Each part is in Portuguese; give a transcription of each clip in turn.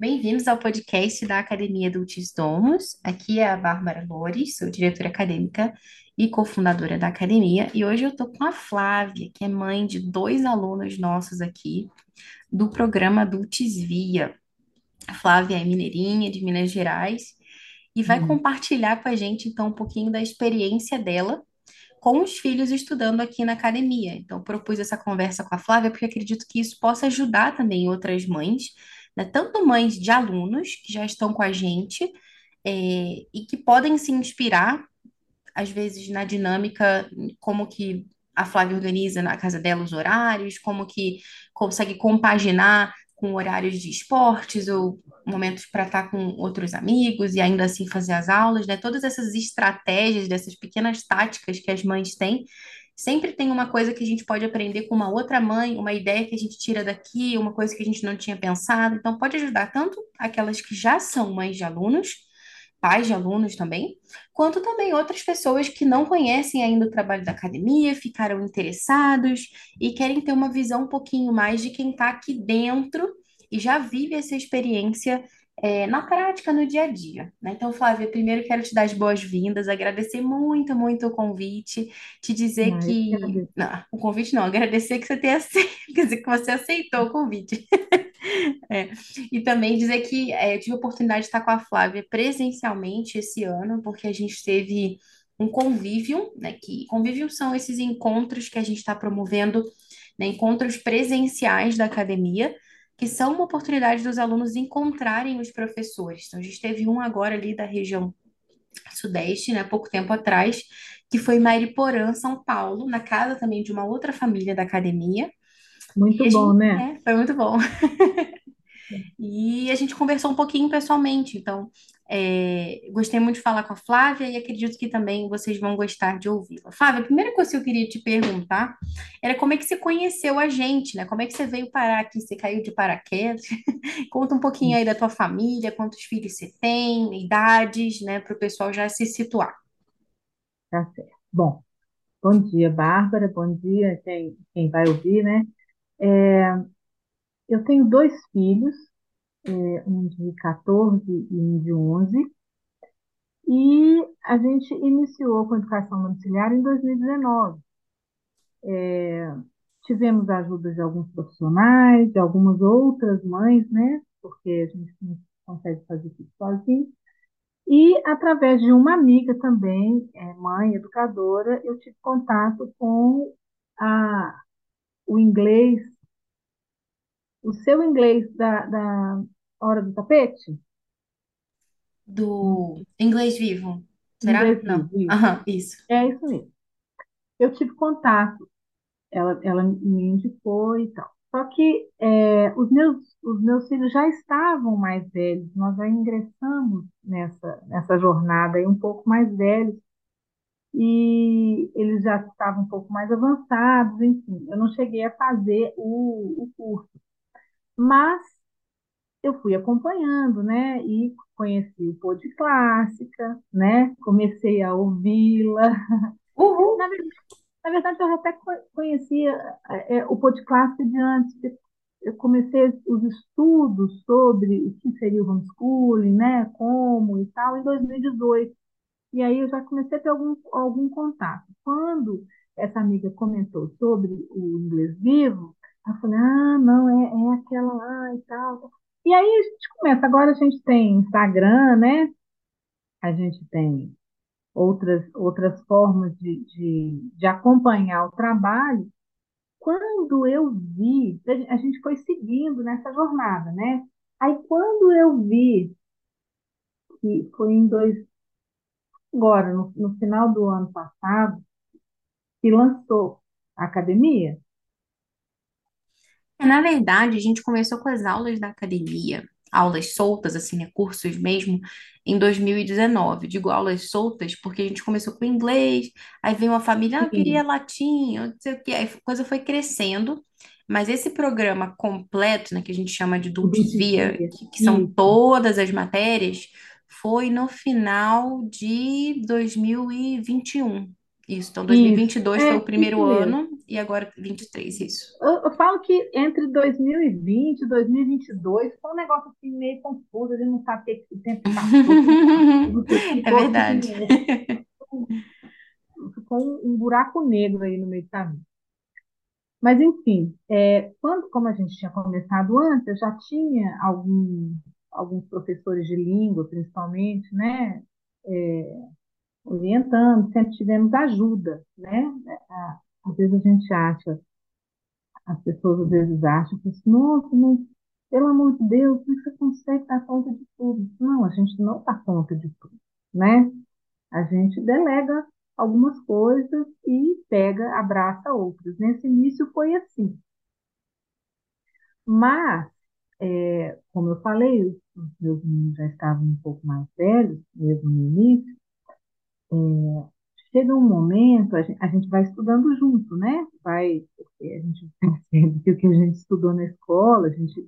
Bem-vindos ao podcast da Academia Dulcis Domus. Aqui é a Bárbara Lores, sou diretora acadêmica e cofundadora da academia. E hoje eu estou com a Flávia, que é mãe de dois alunos nossos aqui do programa Dulcis Via. A Flávia é mineirinha, de Minas Gerais, e vai Hum, compartilhar com a gente, então, um pouquinho da experiência dela com os filhos estudando aqui na academia. Então, propus essa conversa com a Flávia porque acredito que isso possa ajudar também outras mães, né? Tanto mães de alunos que já estão com a gente, é, e que podem se inspirar, às vezes, na dinâmica, como que a Flávia organiza na casa dela os horários, como que consegue compaginar com horários de esportes ou momentos para estar com outros amigos e ainda assim fazer as aulas, né? Todas essas estratégias, dessas pequenas táticas que as mães têm, sempre tem uma coisa que a gente pode aprender com uma outra mãe, uma ideia que a gente tira daqui, uma coisa que a gente não tinha pensado. Então, pode ajudar tanto aquelas que já são mães de alunos, pais de alunos também, quanto também outras pessoas que não conhecem ainda o trabalho da academia, ficaram interessados e querem ter uma visão um pouquinho mais de quem está aqui dentro e já vive essa experiência é, na prática, no dia a dia, né? Então, Flávia, primeiro quero te dar as boas-vindas, agradecer muito, muito o convite, te dizer ah, eu que. Não, o convite não, agradecer que você tenha aceito, quer dizer, que você aceitou o convite. É. E também dizer que é, eu tive a oportunidade de estar com a Flávia presencialmente esse ano, porque a gente teve um convívio, né? Que convívio são esses encontros que a gente está promovendo, né, encontros presenciais da academia, que são uma oportunidade dos alunos encontrarem os professores. Então, a gente teve um agora ali da região sudeste, né, pouco tempo atrás, que foi em Mariporã, São Paulo, na casa também de uma outra família da academia. Muito a bom, gente, né? é, foi muito bom. E a gente conversou um pouquinho pessoalmente, então é, gostei muito de falar com a Flávia e acredito que também vocês vão gostar de ouvi-la. Flávia, a primeira coisa que eu queria te perguntar era como é que você conheceu a gente, né? Como é que você veio parar aqui? Você caiu de paraquedas? Conta um pouquinho aí da tua família, quantos filhos você tem, idades, né? Para o pessoal já se situar. Tá certo. Bom, bom dia, Bárbara. Bom dia, quem, quem vai ouvir, né? É, eu tenho dois filhos, é, um de 14 e um de 11, e a gente iniciou com educação domiciliar em 2019. Tivemos a ajuda de alguns profissionais, de algumas outras mães, né? Porque a gente não consegue fazer tudo sozinho. E através de uma amiga também, é, mãe, educadora, eu tive contato com a, o inglês, o seu inglês da, da Hora do Tapete, Do Inglês Vivo, será? inglês Não. vivo, isso. Aham, isso. É isso mesmo. Eu tive contato, ela, ela me indicou e tal. Só que é, os meus, os meus filhos já estavam mais velhos, nós já ingressamos nessa, nessa jornada aí um pouco mais velhos, e eles já estavam um pouco mais avançados, enfim, eu não cheguei a fazer o, o curso, mas eu fui acompanhando, né, e conheci o Pod Clássica, né, comecei a ouvi-la. Uhul! Na, na verdade, eu até co- conhecia é, é, o Pod Clássica de antes, eu comecei os estudos sobre o que seria o homeschooling, né, como e tal, em 2018. E aí eu já comecei a ter algum, algum contato. Quando essa amiga comentou sobre o inglês vivo, eu falei, ah, não, é, é aquela lá e tal. E aí a gente começa. Agora a gente tem Instagram, né? A gente tem outras, outras formas de, de, de acompanhar o trabalho. Quando eu vi, a gente foi seguindo nessa jornada, né? Aí quando eu vi, que foi em dois, agora, no, no final do ano passado, que lançou a academia. Na verdade, a gente começou com as aulas da academia, aulas soltas, assim, né, cursos mesmo, em 2019. Digo aulas soltas porque a gente começou com inglês, aí veio uma família, ah, eu queria latim, eu não sei o quê, aí a coisa foi crescendo. Mas esse programa completo, né, que a gente chama de o Dulcis Dulce Via, Via. que, que são todas as matérias, foi no final de 2021. Isso, então Isso, 2022 foi o é primeiro isso mesmo. ano e agora 23, isso. Eu, eu falo que entre 2020 e 2022 foi um negócio assim meio confuso, a gente não sabe o que o tempo passou, o tempo passou, É verdade. assim, ficou um, um buraco negro aí no meio do caminho. Mas, enfim, é, quando, como a gente tinha começado antes, eu já tinha algum, alguns professores de língua, principalmente, né, é, orientando, sempre tivemos ajuda, né? Às vezes a gente acha, as pessoas às vezes acham que, assim, nossa, mas, pelo amor de Deus, como é você consegue dar conta de tudo? Não, a gente não dá conta de tudo, né? A gente delega algumas coisas e pega, abraça outras. Nesse início foi assim. Mas, é, como eu falei, os meus meninos já estavam um pouco mais velhos, mesmo no início, chega um momento, a gente, a gente vai estudando junto, né? Vai, porque a gente percebe que o que a gente estudou na escola, a gente,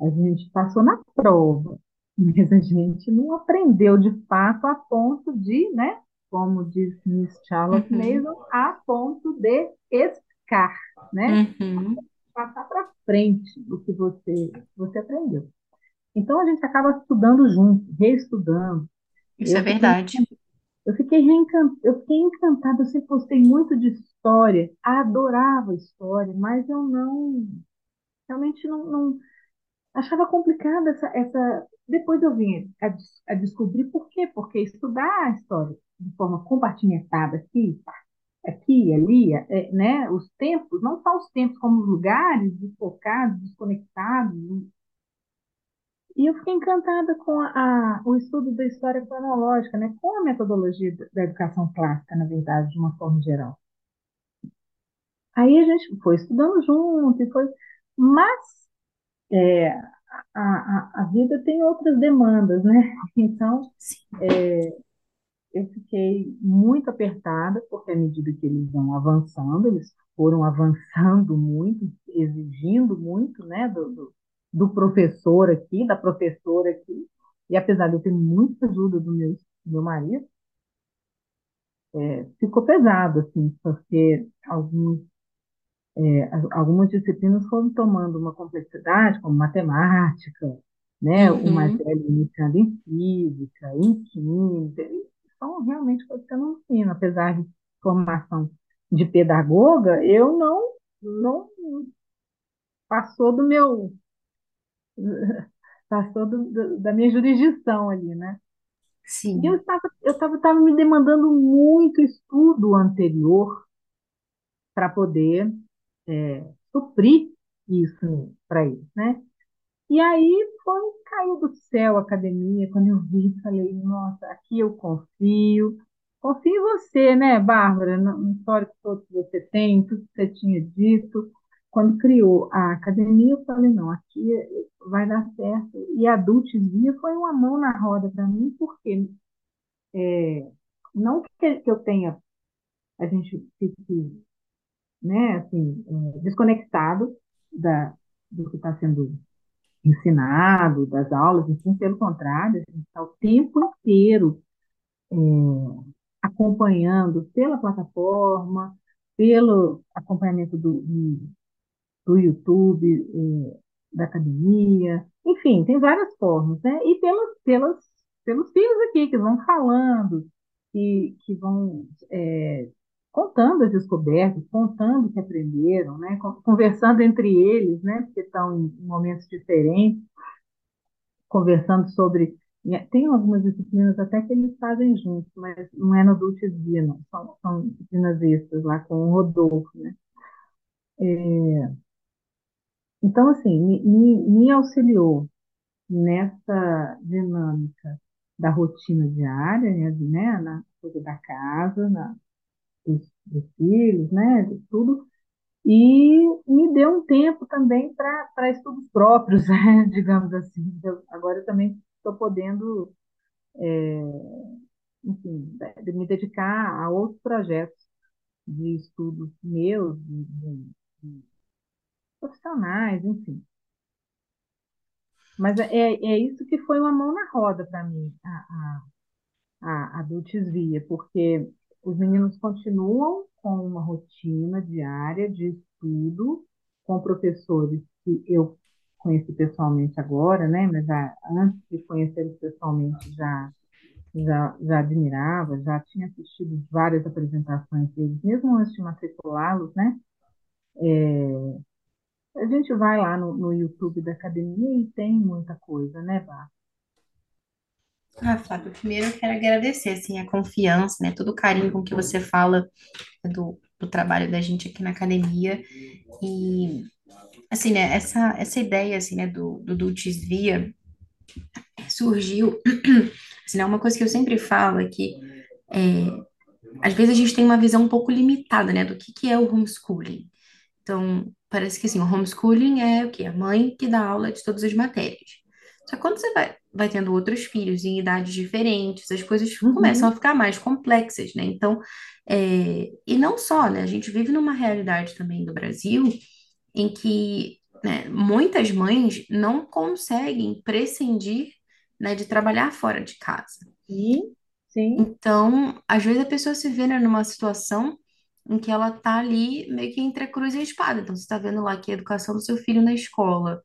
a gente passou na prova, mas a gente não aprendeu de fato a ponto de, né? Como diz Miss Charlotte Uhum, Mason, a ponto de escar, né? uhum. Passar para frente o que você, você aprendeu. Então a gente acaba estudando junto, reestudando. Isso é Eu fiquei verdade. Eu fiquei reencan- eu fiquei encantada, eu sempre gostei muito de história, adorava história, mas eu não, realmente não, não- achava complicada essa, essa. Depois eu vim a, a descobrir por quê, porque estudar a história de forma compartimentada aqui, aqui ali, é, né, os tempos, não só os tempos, como os lugares, desfocados, desconectados, e eu fiquei encantada com a, a- o estudo da história cronológica, né, com a metodologia da educação clássica, na verdade, de uma forma geral. Aí a gente foi estudando junto, e foi, mas é, a, a, a vida tem outras demandas, né? Então Sim. eu fiquei muito apertada, porque à medida que eles vão avançando, eles foram avançando muito, exigindo muito, né, do, do, do professor aqui, da professora aqui, e apesar de eu ter muita ajuda do meu, do meu marido, ficou pesado, assim, porque alguns algumas disciplinas foram tomando uma complexidade, como matemática, né? O mais Uhum. velho iniciando em física, em química, são realmente coisas que eu não ensino, apesar de formação de pedagoga, eu não, não passou do meu, passou do, do, da minha jurisdição ali, né? E eu Sim. estava, eu estava, estava me demandando muito estudo anterior para poder é, suprir isso para eles, né? E aí foi, caiu do céu a academia, quando eu vi, falei, nossa, aqui eu confio. Confio em você, né, Bárbara, no no histórico todo que você tem, tudo que você tinha dito. Quando criou a academia, eu falei, não, aqui vai dar certo. E a Via foi uma mão na roda para mim, porque não que, eu tenha, a gente fique, né, assim, é, desconectado da, do que está sendo ensinado, das aulas, enfim, pelo contrário, a gente está o tempo inteiro acompanhando pela plataforma, pelo acompanhamento do, do YouTube, eh, da academia, enfim, tem várias formas, né? E pelos, pelos, pelos filhos aqui, que vão falando, que, que vão é, contando as descobertas, contando o que aprenderam, né? Conversando entre eles, né? Porque estão em momentos diferentes conversando sobre. Tem algumas disciplinas até que eles fazem juntos, mas não é no Dulces Via, não. São, são disciplinas extras lá com o Rodolfo, né? Então, assim, me, me, me auxiliou nessa dinâmica da rotina diária, né, né, na coisa da casa, na, dos, dos filhos, né, de tudo, e me deu um tempo também para estudos próprios, né, digamos assim. Eu, agora eu também estou podendo enfim, de me dedicar a outros projetos de estudos meus, de, de, de profissionais, enfim. Mas é, é isso que foi uma mão na roda para mim, a, a, a, a porque Os meninos continuam com uma rotina diária de estudo, com professores que eu conheci pessoalmente agora, né? Mas já, antes de conhecê-los pessoalmente já, já, já admirava, já tinha assistido várias apresentações deles, mesmo antes de matriculá-los, né? É, a gente vai lá no, no YouTube da academia e tem muita coisa, né, Bá? Ah, Flávio, primeiro eu quero agradecer, assim, a confiança, né, todo o carinho com que você fala do, do trabalho da gente aqui na academia e, assim, né, essa, essa ideia, assim, né, do, do Dulcis Via surgiu, assim, né, uma coisa que eu sempre falo é que, é, às vezes a gente tem uma visão um pouco limitada, né, do que, que é o homeschooling. Então, parece que, assim, o homeschooling é o quê? A mãe que dá aula de todas as matérias. Só que quando você vai, vai tendo outros filhos em idades diferentes, as coisas começam a Uhum. ficar mais complexas, né? Então, é, e não só, né? A gente vive numa realidade também do Brasil em que, né, muitas mães não conseguem prescindir, né, de trabalhar fora de casa. Sim, sim. Então, às vezes a pessoa se vê, né, numa situação em que ela tá ali meio que entre a cruz e a espada. Então, você está vendo lá que a educação do seu filho na escola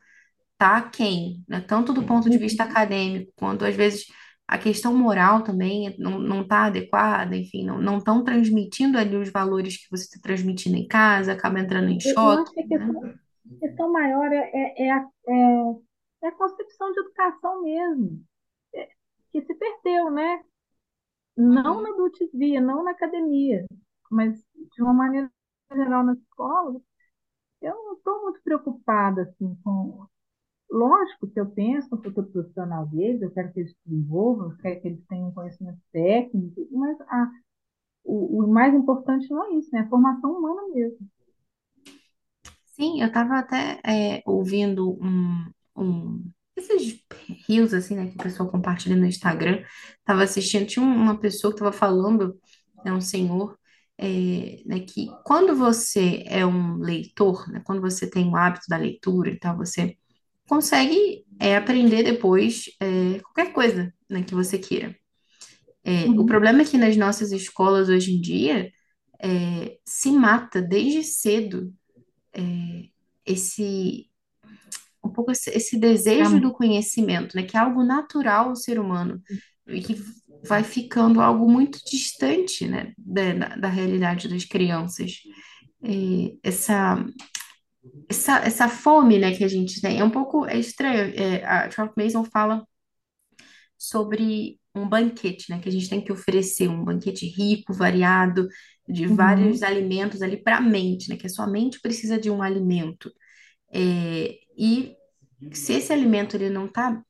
tá aquém, né? Tanto do ponto de vista Uhum. acadêmico, quanto às vezes a questão moral também não, não tá adequada, enfim, não não estão transmitindo ali os valores que você está transmitindo em casa, acaba entrando em Eu, eu choque, acho que a né? questão, a questão maior é, é, é a, é, é a concepção de educação mesmo, que se perdeu, né? Não Uhum. na adultivia, não na academia, mas de uma maneira geral na escola. Eu não estou muito preocupada assim, com. Lógico que eu penso no futuro profissional deles, eu quero que eles se desenvolvam, eu quero que eles tenham conhecimento técnico, mas a, o, o mais importante não é isso, né? A formação humana mesmo. Sim, eu estava até é, ouvindo um, um esses reels assim, né, que o pessoal compartilha no Instagram. Tava assistindo, tinha um- uma pessoa que estava falando, é um senhor, é, né, que quando você é um leitor, né, quando você tem o hábito da leitura e tal, você consegue é, aprender depois é, qualquer coisa, né, que você queira. É, o Uhum. problema é que nas nossas escolas hoje em dia é, se mata desde cedo esse um pouco esse, esse É desejo do conhecimento, né, que é algo natural ao ser humano e que vai ficando algo muito distante, né, da, da, da realidade das crianças. E essa, essa, essa fome, né, que a gente tem é um pouco é estranho. É, a Charlotte Mason fala sobre um banquete, né, que a gente tem que oferecer um banquete rico, variado, de vários Uhum. alimentos ali para a mente, né, que a sua mente precisa de um alimento. É, e se esse alimento ele não está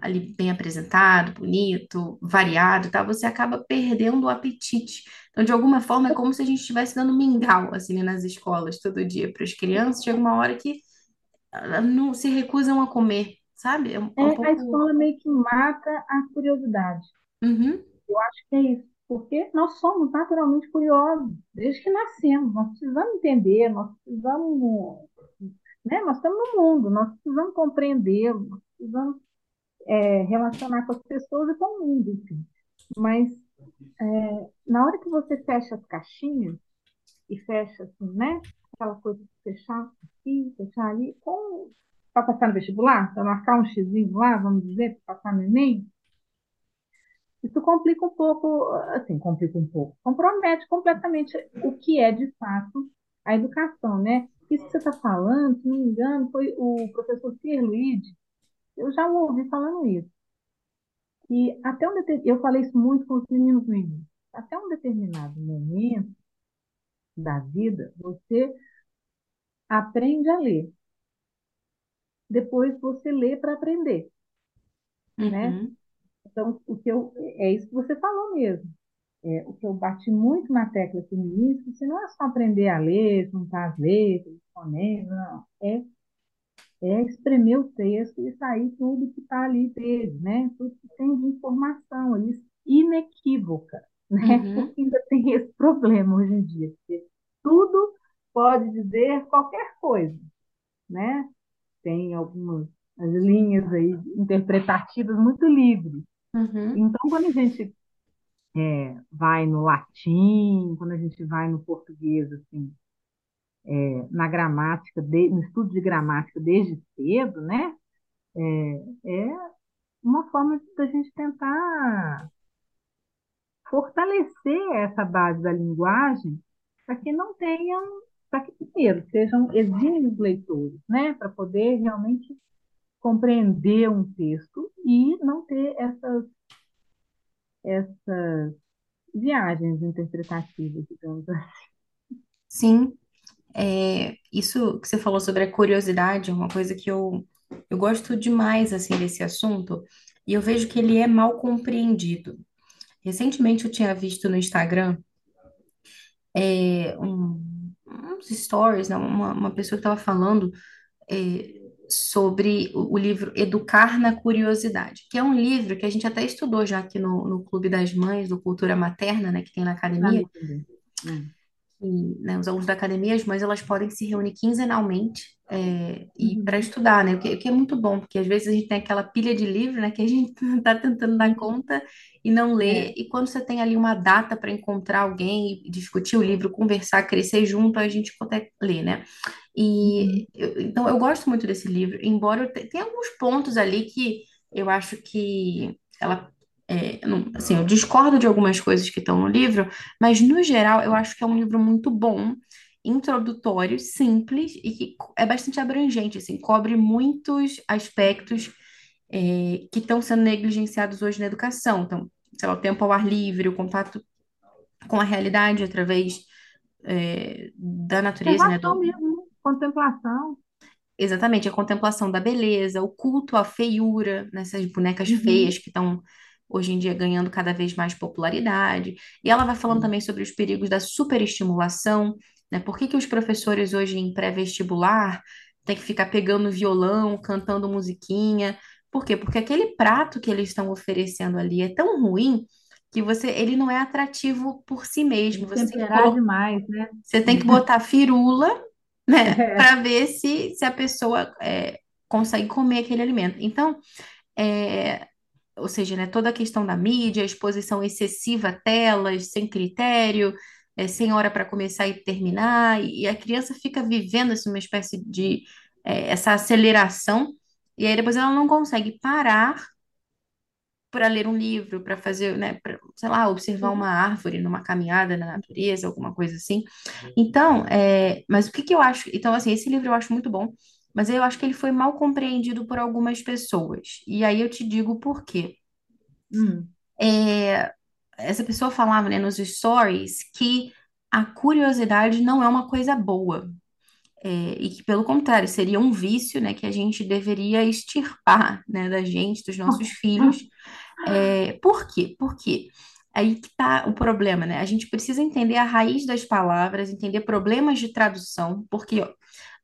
ali bem apresentado, bonito, variado, tá? Você acaba perdendo o apetite. Então, de alguma forma, é como se a gente estivesse dando mingau, assim, né, nas escolas todo dia para as crianças. Chega uma hora que ah, não se recusam a comer, sabe? É um, é um É, a pouco. escola meio que mata a curiosidade. Uhum, Eu acho que é isso, porque nós somos naturalmente curiosos, desde que nascemos. Nós precisamos entender, nós precisamos, né? Nós estamos no mundo, nós precisamos compreender, nós precisamos é, relacionar com as pessoas e com o mundo, enfim. Mas é, na hora que você fecha as caixinhas e fecha assim, né? Aquela coisa de fechar aqui, fechar ali, para passar no vestibular, para marcar um xizinho lá, vamos dizer, para passar no Enem, Isso complica um pouco, assim, complica um pouco, compromete completamente o que é, de fato, a educação, né? Isso que você está falando, se não me engano, foi o professor Pierluigi, eu já ouvi falando isso, que até um deter... eu falei isso muito com os meninos no início, até um determinado momento da vida, você aprende a ler, depois você lê para aprender, né? uhum, Então, o que eu, é isso que você falou mesmo. É, o que eu bati muito na tecla aqui no início, se não é só aprender a ler, juntar as letras, fonemas, não. É, é espremer o texto e sair tudo que está ali dele, né? Tudo que tem de informação ali, inequívoca, né? uhum, Porque ainda tem esse problema hoje em dia, porque tudo pode dizer qualquer coisa, né? Tem algumas as linhas aí interpretativas muito livres. uhum. Então, quando a gente é, vai no latim, quando a gente vai no português, assim, é, na gramática, de- no estudo de gramática desde cedo, né? É, é uma forma da gente tentar fortalecer essa base da linguagem para que não tenham, para que primeiro sejam exímios leitores, né? Para poder realmente compreender um texto e não ter essas, essas viagens interpretativas, digamos assim. Sim, é, isso que você falou sobre a curiosidade é uma coisa que eu, eu gosto demais, assim, desse assunto, e eu vejo que ele é mal compreendido. Recentemente eu tinha visto no Instagram é, um, uns stories, né, uma, uma pessoa que estava falando é, sobre o, o livro Educar na Curiosidade, que é um livro que a gente até estudou já aqui no, no Clube das Mães, do Cultura Materna, né, que tem na academia, mim né, os alunos da academia, as mães, elas podem se reunir quinzenalmente é, e para Uhum. estudar, né? O que, que é muito bom, porque às vezes a gente tem aquela pilha de livro, né, que a gente está tentando dar conta e não lê, é. e quando você tem ali uma data para encontrar alguém e discutir o livro, conversar, crescer junto, a gente consegue ler, né? Uhum. E eu- então eu gosto muito desse livro, embora eu te- tenha alguns pontos ali que eu acho que ela é, não- assim, eu discordo de algumas coisas que estão no livro, mas no geral eu acho que é um livro muito bom, introdutório, simples e que é bastante abrangente, assim, cobre muitos aspectos é, que estão sendo negligenciados hoje na educação. Então, sei lá, o tempo ao ar livre, o contato com a realidade através é, da natureza, né, do, mesmo, né? contemplação. Exatamente, a contemplação da beleza, o culto à feiura, nessas bonecas Uhum. feias que estão hoje em dia ganhando cada vez mais popularidade. E ela vai falando também sobre os perigos da superestimulação, né? Por que que os professores hoje em pré-vestibular têm que ficar pegando violão, cantando musiquinha? Por quê? Porque aquele prato que eles estão oferecendo ali é tão ruim que você, ele não é atrativo por si mesmo. Você tem que demais, né? você tem que botar firula, né, É. para ver se, se a pessoa é, consegue comer aquele alimento. Então, é, ou seja, né, toda a questão da mídia, exposição excessiva a telas, sem critério, é, sem hora para começar e terminar, e a criança fica vivendo assim, uma espécie de é, essa aceleração, e aí depois ela não consegue parar para ler um livro, para fazer, né, pra, sei lá, observar uma árvore numa caminhada na natureza, alguma coisa assim. Então, é, mas o que que eu acho? Então, assim, esse livro eu acho muito bom, mas eu acho que ele foi mal compreendido por algumas pessoas. E aí eu te digo por quê. Hum. É, essa pessoa falava, né, nos stories que a curiosidade não é uma coisa boa. É, e que, pelo contrário, seria um vício, né, que a gente deveria extirpar, né, da gente, dos nossos filhos, é, por quê? Por quê? Aí que tá o problema, né? A gente precisa entender a raiz das palavras, entender problemas de tradução, porque ó,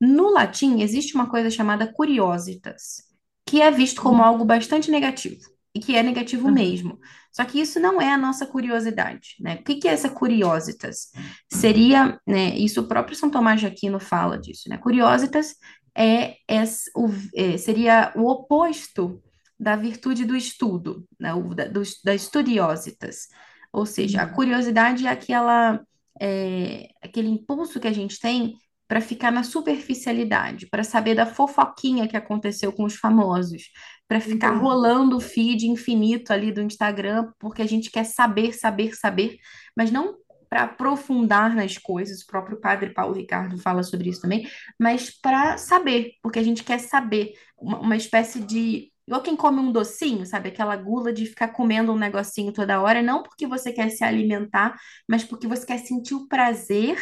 no latim existe uma coisa chamada curiositas, que é visto como algo bastante negativo, e que é negativo Aham. mesmo. Só que isso não é a nossa curiosidade, né? O que que é essa curiositas? Seria, né, isso o próprio São Tomás de Aquino fala disso, né? Curiositas é, é, o, é, seria o oposto da virtude do estudo, né, o, da, dos, das studiositas. Ou seja, a Uhum. curiosidade é aquela, é, aquele impulso que a gente tem para ficar na superficialidade, para saber da fofoquinha que aconteceu com os famosos, para ficar Entendi. rolando o feed infinito ali do Instagram, porque a gente quer saber, saber, saber, mas não para aprofundar nas coisas, o próprio padre Paulo Ricardo fala sobre isso também, mas para saber, porque a gente quer saber, uma, uma espécie de Igual quem come um docinho, sabe? Aquela gula de ficar comendo um negocinho toda hora, não porque você quer se alimentar, mas porque você quer sentir o prazer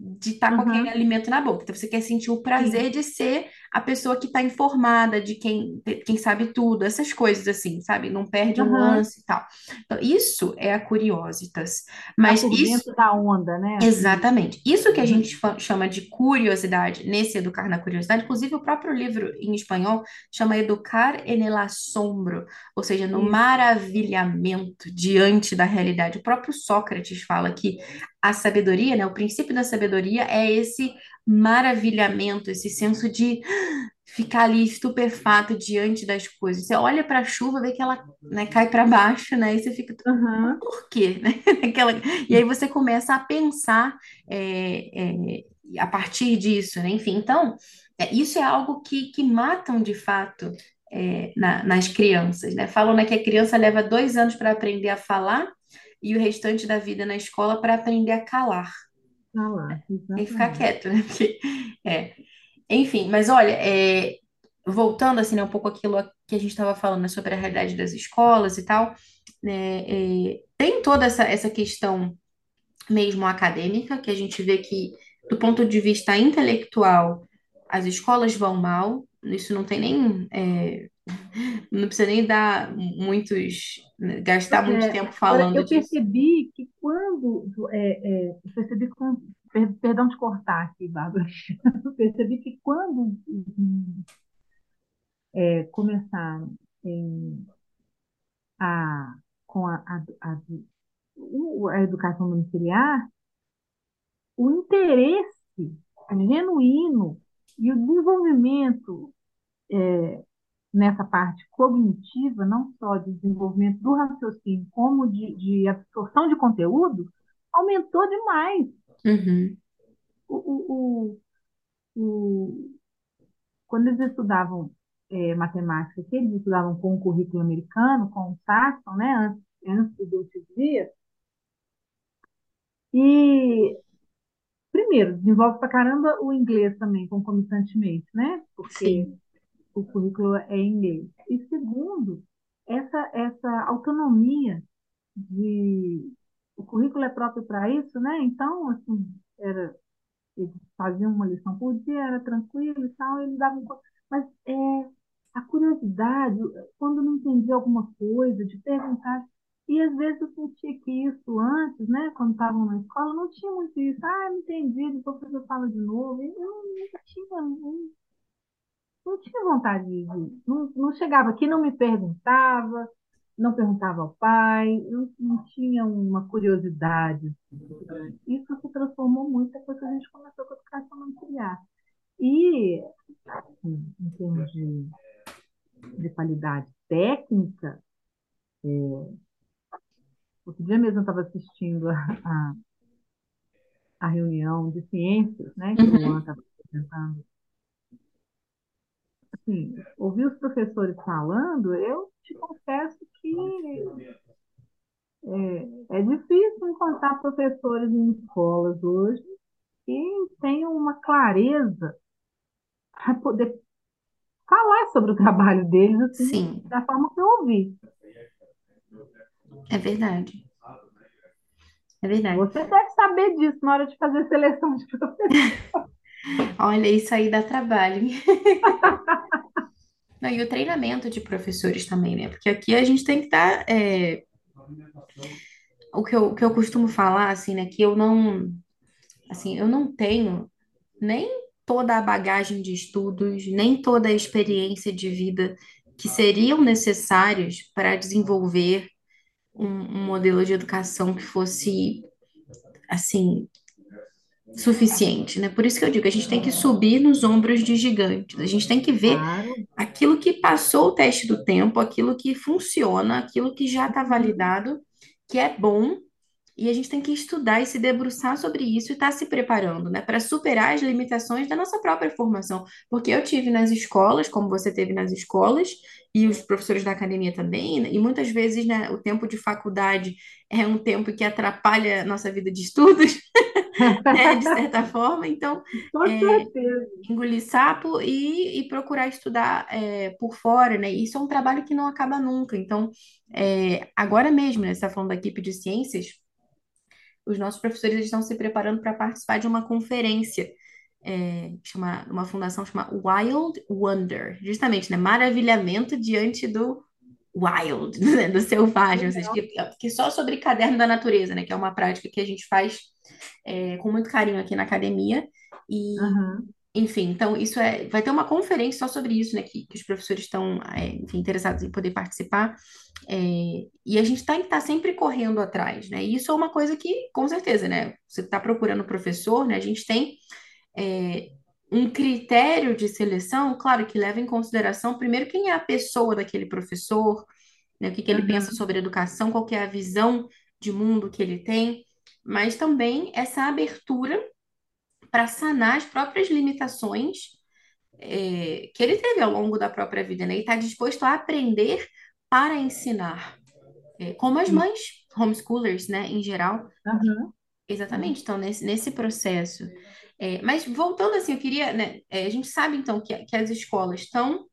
de estar com aquele alimento na boca. Então, você quer sentir o prazer Sim. de ser a pessoa que está informada, de quem, de quem sabe tudo, essas coisas assim, sabe? Não perde o Aham. nuance e tal. Então, isso é a curiositas. Tá Mas por isso dentro da onda, né? Exatamente. Isso que a gente Uhum. fa- chama de curiosidade, nesse Educar na Curiosidade, inclusive o próprio livro em espanhol chama Educar en el Asombro, ou seja, no Isso. maravilhamento diante da realidade. O próprio Sócrates fala que a sabedoria, né, o princípio da sabedoria é esse maravilhamento, esse senso de ficar ali estupefato diante das coisas. Você olha para a chuva, vê que ela, né, cai para baixo, né? E você fica, Aham, por quê, né? Aquela... E aí você começa a pensar é, é, a partir disso, né? Enfim, então, é, isso é algo que, que matam de fato é, na- nas crianças, né? Falam, né, que a criança leva dois anos para aprender a falar e o restante da vida na escola para aprender a calar. Lá, Tem que ficar quieto, né? Porque, é. Enfim, mas olha, é, voltando assim, né, um pouco aquilo que a gente estava falando, né, sobre a realidade das escolas e tal, né, é, tem toda essa, essa questão mesmo acadêmica, que a gente vê que, do ponto de vista intelectual, as escolas vão mal, isso não tem nem, é, não precisa nem dar muitos, né, gastar muito é, tempo falando eu disso. percebi que quando, é, é, percebi com, per- perdão de cortar aqui, Bárbara, eu percebi que quando é, começaram a, com a, a, a, a educação domiciliar, o interesse genuíno e o desenvolvimento nessa parte cognitiva, não só de desenvolvimento do raciocínio, como de, de absorção de conteúdo, aumentou demais. Uhum, O, o, o, o- quando eles estudavam é, matemática, que eles estudavam com o currículo americano, com o Saxon, né, antes, antes do dia, e primeiro, desenvolve pra caramba o inglês também, concomitantemente, né? Porque sim, o currículo é em inglês. E segundo, essa, essa autonomia de o currículo é próprio para isso, né? Então, assim, era, eles faziam uma lição por dia, era tranquilo e tal, eles davam. Mas é, a curiosidade, quando não entendia alguma coisa, de perguntar. E às vezes eu sentia que isso antes, né, quando estavam na escola, não tinha muito isso. Ah, não entendi, depois o professor fala de novo. Eu não tinha, não, não tinha vontade de. Não, não chegava aqui, não me perguntava, não perguntava ao pai, não, não tinha uma curiosidade. Isso se transformou muito depois que a gente começou com a educação domiciliar. E, assim, em termos de, de qualidade técnica, outro dia mesmo eu estava assistindo a, a, a reunião de ciências, né, que o Luan estava apresentando. Assim, ouvir os professores falando, eu te confesso que É, é difícil encontrar professores em escolas hoje que tenham uma clareza para poder falar sobre o trabalho deles assim, sim, da forma que eu ouvi. é verdade, é verdade. Você deve saber disso na hora de fazer seleção de professores. Olha, isso aí dá trabalho. Não, e o treinamento de professores também, né? Porque aqui a gente tem que estar. é, o que eu, que eu costumo falar, assim, né? Que eu não, assim, eu não tenho nem toda a bagagem de estudos, nem toda a experiência de vida que seriam necessários para desenvolver um, um modelo de educação que fosse, assim, suficiente, né? Por isso que eu digo, a gente tem que subir nos ombros de gigantes. A gente tem que ver Claro. aquilo que passou o teste do tempo, aquilo que funciona, aquilo que já está validado, que é bom, e a gente tem que estudar e se debruçar sobre isso e estar se preparando, né, para superar as limitações da nossa própria formação. Porque eu tive nas escolas, como você teve nas escolas, e os professores da academia também, né, e muitas vezes, né, o tempo de faculdade é um tempo que atrapalha a nossa vida de estudos, né, de certa forma, então. É, engolir sapo e, e procurar estudar é, por fora, né? Isso é um trabalho que não acaba nunca. Então, é, agora mesmo, né, você está falando da equipe de ciências, os nossos professores estão se preparando para participar de uma conferência, é, chama, uma fundação chamada Wild Wonder, justamente, né? Maravilhamento diante do wild, né? Do selvagem, ou seja, que, que só sobre caderno da natureza, né? Que é uma prática que a gente faz é, com muito carinho aqui na academia. E Aham. Enfim, então isso é, vai ter uma conferência só sobre isso, né, que, que os professores estão, é, enfim, interessados em poder participar, é, e a gente tem que estar sempre correndo atrás, né, e isso é uma coisa que, com certeza, né, você está procurando professor, né, a gente tem um critério de seleção, claro, que leva em consideração, primeiro, quem é a pessoa daquele professor, né, o que que ele pensa Aham, sobre educação, qual é a visão de mundo que ele tem, mas também essa abertura para sanar as próprias limitações é, que ele teve ao longo da própria vida, né? E está disposto a aprender para ensinar, É, como as mães homeschoolers, né, em geral, é, Exatamente, então, nesse, nesse processo. É, mas voltando assim, eu queria, né, é, a gente sabe então que, que as escolas estão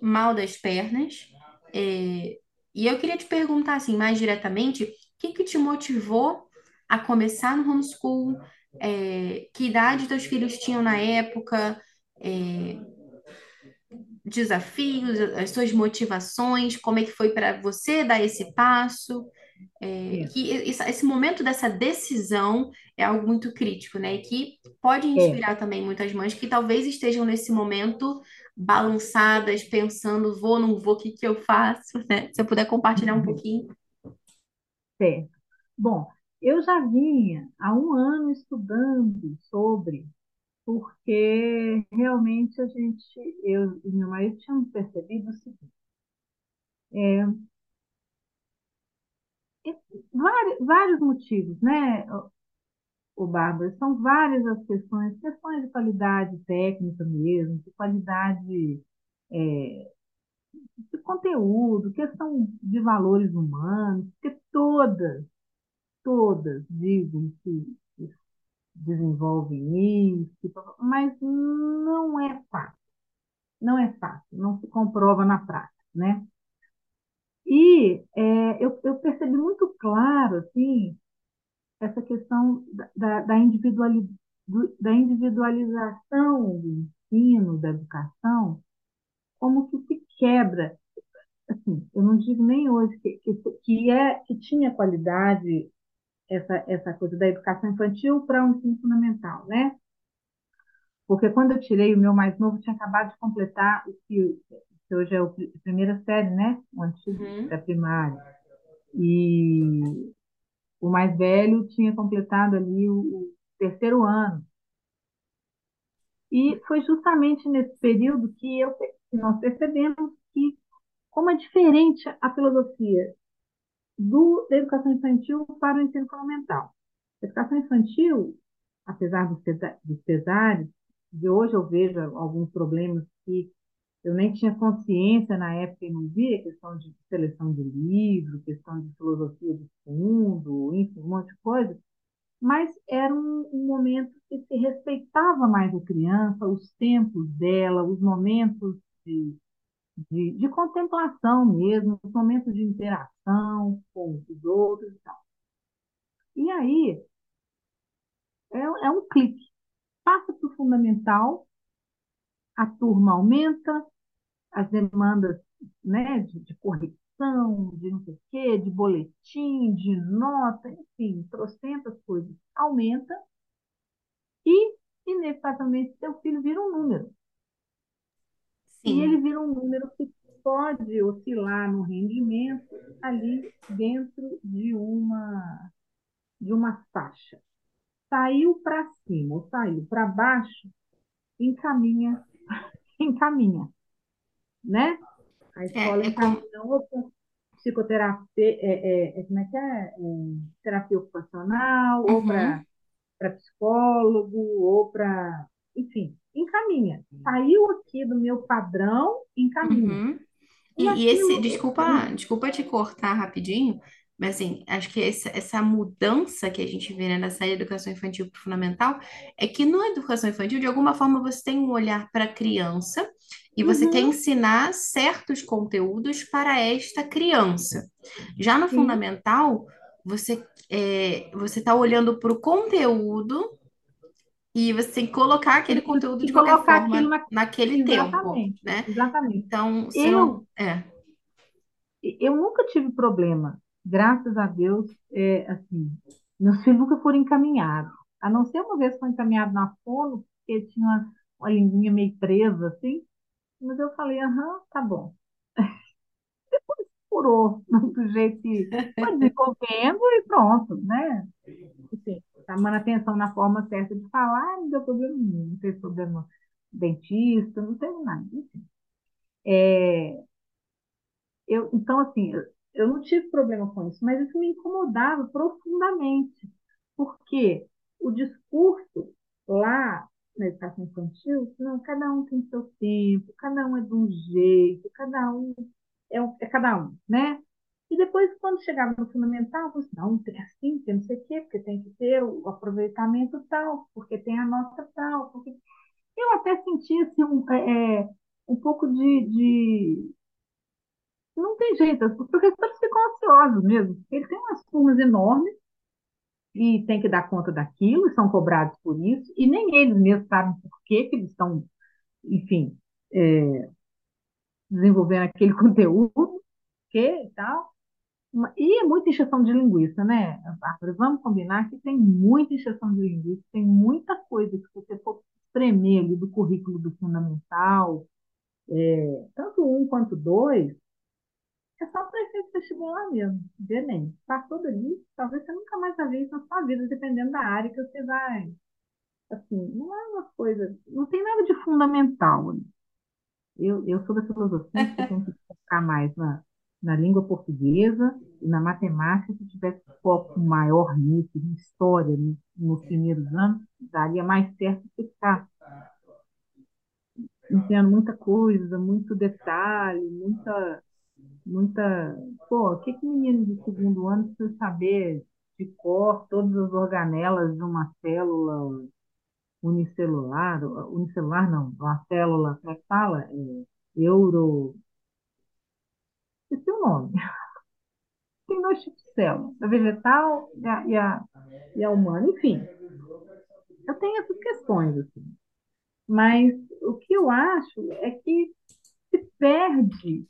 mal das pernas, é, e eu queria te perguntar assim, mais diretamente, o que que te motivou a começar no homeschool? É, que idade teus filhos tinham na época? É, desafios, as suas motivações, como é que foi para você dar esse passo? É, é, que esse, momento dessa decisão é algo muito crítico, né? E que pode é, inspirar também muitas mães que talvez estejam nesse momento balançadas, pensando, vou, não vou, o que que eu faço, né? Se eu puder compartilhar um pouquinho. certo. Bom, eu já vinha há um ano estudando sobre, porque realmente a gente, eu e meu marido tínhamos percebido o seguinte, é, e vários, vários motivos, né, o Bárbara, são várias as questões, questões de qualidade técnica mesmo, de qualidade é, de conteúdo, questão de valores humanos, porque todas, todas dizem que desenvolvem isso, mas não é fácil, não é fácil, não se comprova na prática, né? E é, eu, eu percebi muito claro, assim, essa questão da, da, individuali, da individualização do ensino, da educação, como que se quebra. Assim, eu não digo nem hoje que, que, que, é, que tinha qualidade essa, essa coisa da educação infantil para o ensino fundamental, né? Porque quando eu tirei o meu mais novo, tinha acabado de completar o que, que hoje é a primeira série, né? O antigo Uhum. pré-primário. E o mais velho tinha completado ali o, o terceiro ano. E foi justamente nesse período que, eu, que nós percebemos que como é diferente a filosofia do, da educação infantil para o ensino fundamental. A educação infantil, apesar dos, pesares, de hoje eu vejo alguns problemas que eu nem tinha consciência na época e não via, questão de seleção de livro, questão de filosofia de fundo, enfim, um monte de coisa, mas era um, um momento que se respeitava mais a criança, os tempos dela, os momentos de, de, de contemplação mesmo, os momentos de interação com os outros e tal. E aí é, é um clique. Passa para o fundamental, a turma aumenta, as demandas né, de, de correção, de não sei o quê, de boletim, de nota, enfim, trocentas coisas aumenta e, inevitavelmente, seu filho vira um número. E ele Sim, vira um número que pode oscilar no rendimento ali dentro de uma, de uma faixa. Saiu para cima ou saiu para baixo, encaminha, encaminha, né? A escola é, é como. encaminha ou para psicoterapia, é, é, é, como é que é? é terapia ocupacional, ou Uhum, para psicólogo, ou para. Enfim, encaminha. Saiu aqui do meu padrão, encaminha. uhum. E E, esse, aquilo. desculpa, desculpa te cortar rapidinho, mas assim, acho que essa, essa mudança que a gente vê, né, da educação infantil para o fundamental é que na educação infantil, de alguma forma, você tem um olhar para a criança e você quer Uhum, ensinar certos conteúdos para esta criança. Já no sim. fundamental, você é, você está olhando para o conteúdo e você tem que colocar aquele conteúdo de qualquer colocar aquilo forma na. naquele tempo, Exatamente, né? exatamente. Então, você não. Eu, É. eu nunca tive problema, graças a Deus, é, assim, meus filhos nunca foram encaminhados. A não ser uma vez foi encaminhado na fono, porque tinha uma, uma linguinha meio presa, assim, mas eu falei, aham, tá bom. Curou do jeito que foi desenvolvendo e pronto, né? Enfim. Chamando atenção na forma certa de falar, não deu problema nenhum, não teve problema dentista, não teve nada. Enfim. É, eu, então, assim, eu, não tive problema com isso, mas isso me incomodava profundamente, porque o discurso lá na educação infantil, não, cada um tem seu tempo, cada um é de um jeito, cada um é, é cada um, né? E depois, quando chegava no fundamental, eu disse, não, tem assim, tem não sei o quê, porque tem que ter o aproveitamento tal, porque tem a nota tal, porque... Eu até senti, assim, um, é, é um pouco de, de... Não tem jeito, os professores ficam ansiosos mesmo. Eles têm umas turmas enormes, e tem que dar conta daquilo, e são cobrados por isso, e nem eles mesmos sabem por que, que eles estão, enfim, é, desenvolvendo aquele conteúdo, que e tal. E muita injeção de linguiça, né, Bárbara? Vamos combinar que tem muita injeção de linguiça, tem muita coisa que você for espremer ali do currículo do fundamental, é, tanto um quanto dois, é só para esse vestibular mesmo, de Enem. Passou dali, talvez você nunca mais ver isso na sua vida, dependendo da área que você vai. Assim, não é uma coisa, não tem nada de fundamental. Eu, eu sou da filosofia que tem que focar mais na, na língua portuguesa e na matemática, se tivesse foco maior nisso, em história, nos primeiros anos, daria mais certo ficar entendo muita coisa, muito detalhe, muita muita. Pô, o que, que menino de segundo ano precisa saber de cor todas as organelas de uma célula unicelular? Unicelular não, uma célula, como é que fala? É, euro. Esqueci o nome. Tem dois tipos de célula, a vegetal e a, e a, e a humana. Enfim, eu tenho essas questões, assim. Mas o que eu acho é que se perde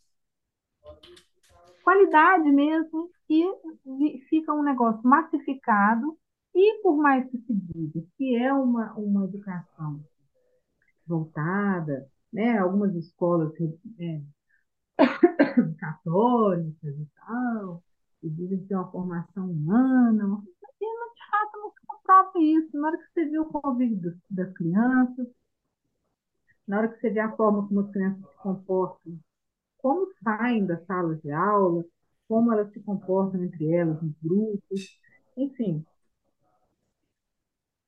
qualidade mesmo, e fica um negócio massificado, e por mais que se diga que é uma, uma educação voltada, né, algumas escolas é, católicas e tal, que dizem ter uma formação humana, mas de fato não se comprova isso. Na hora que você vê o convívio das crianças, na hora que você vê a forma como as crianças se comportam como saem das salas de aula, como elas se comportam entre elas, nos grupos, enfim.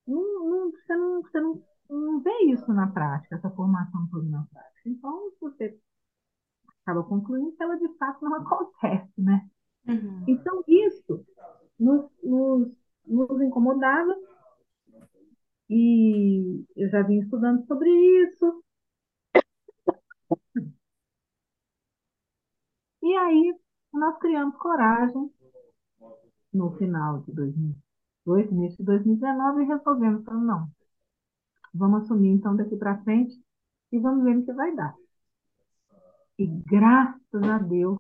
Não, não, você não, você não, não vê isso na prática, essa formação toda na prática. Então, você acaba concluindo que ela de fato não acontece, né? Uhum. Então, isso nos, nos, nos incomodava e eu já vim estudando sobre isso, E aí nós criamos coragem no final de 2002, início de 2019, e resolvemos, então, não, vamos assumir então daqui para frente e vamos ver o que vai dar. E graças a Deus,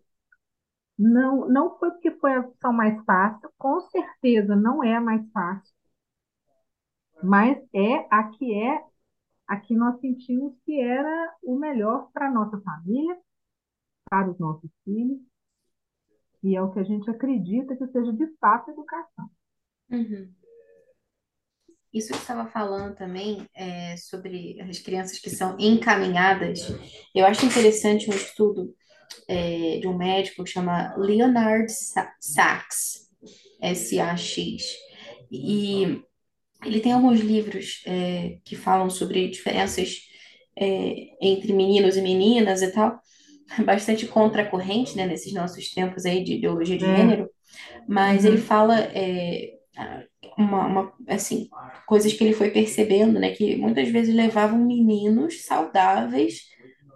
não, não foi porque foi a opção mais fácil, com certeza não é a mais fácil, mas é a que é a que nós sentimos que era o melhor para a nossa família, para os nossos filhos, e é o que a gente acredita que seja de fato educação. Uhum. Isso que estava falando também é, sobre as crianças que são encaminhadas, eu acho interessante um estudo é, de um médico que chama Leonard Sachs, S-A-X, e ele tem alguns livros é, que falam sobre diferenças é, entre meninos e meninas e tal, bastante contracorrente, né, nesses nossos tempos aí de ideologia de é. gênero, mas uhum. ele fala é, uma, uma, assim, coisas que ele foi percebendo, né, que muitas vezes levavam meninos saudáveis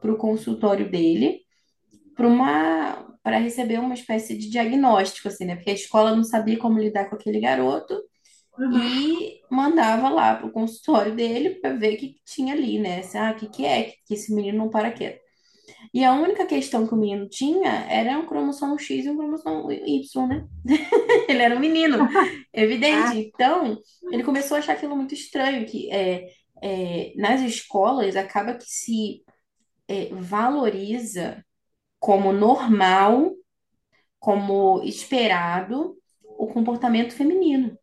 para o consultório dele, para uma para receber uma espécie de diagnóstico, assim, né, porque a escola não sabia como lidar com aquele garoto uhum. e mandava lá para o consultório dele para ver o que, que tinha ali, né, assim, ah, o que, que é que esse menino não para quieto. E a única questão que o menino tinha era um cromossomo X e um cromossomo Y, né? ele era um menino, evidente. Ah. Então, ele começou a achar aquilo muito estranho, que é, é, nas escolas acaba que se é, valoriza como normal, como esperado, o comportamento feminino.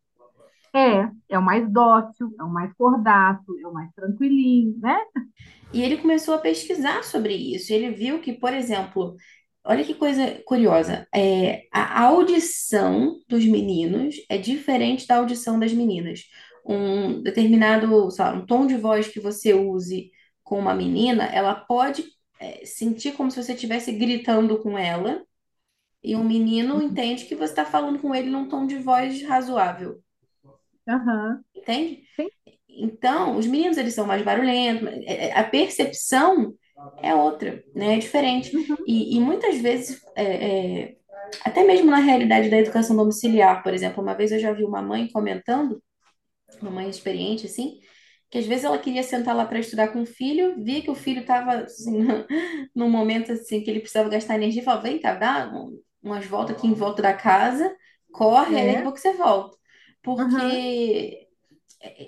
É, é o mais dócil, é o mais cordato, é o mais tranquilinho, né? E ele começou a pesquisar sobre isso. Ele viu que, por exemplo, olha que coisa curiosa, é, a audição dos meninos é diferente da audição das meninas. Um determinado, sei lá, um tom de voz que você use com uma menina, ela pode, é, sentir como se você estivesse gritando com ela, e um menino entende que você está falando com ele num tom de voz razoável. Aham, Entende? sim. Então, os meninos, eles são mais barulhentos, é, é, a percepção é outra, né? É diferente. Uhum, E, e muitas vezes, é, é, até mesmo na realidade da educação domiciliar, por exemplo, uma vez eu já vi uma mãe comentando, uma mãe experiente, assim, que às vezes ela queria sentar lá para estudar com o filho, via que o filho estava, assim, num momento, assim, que ele precisava gastar energia, e falava, vem cá, dá um- umas voltas aqui em volta da casa, corre, aí daqui a é, pouco você volta. Porque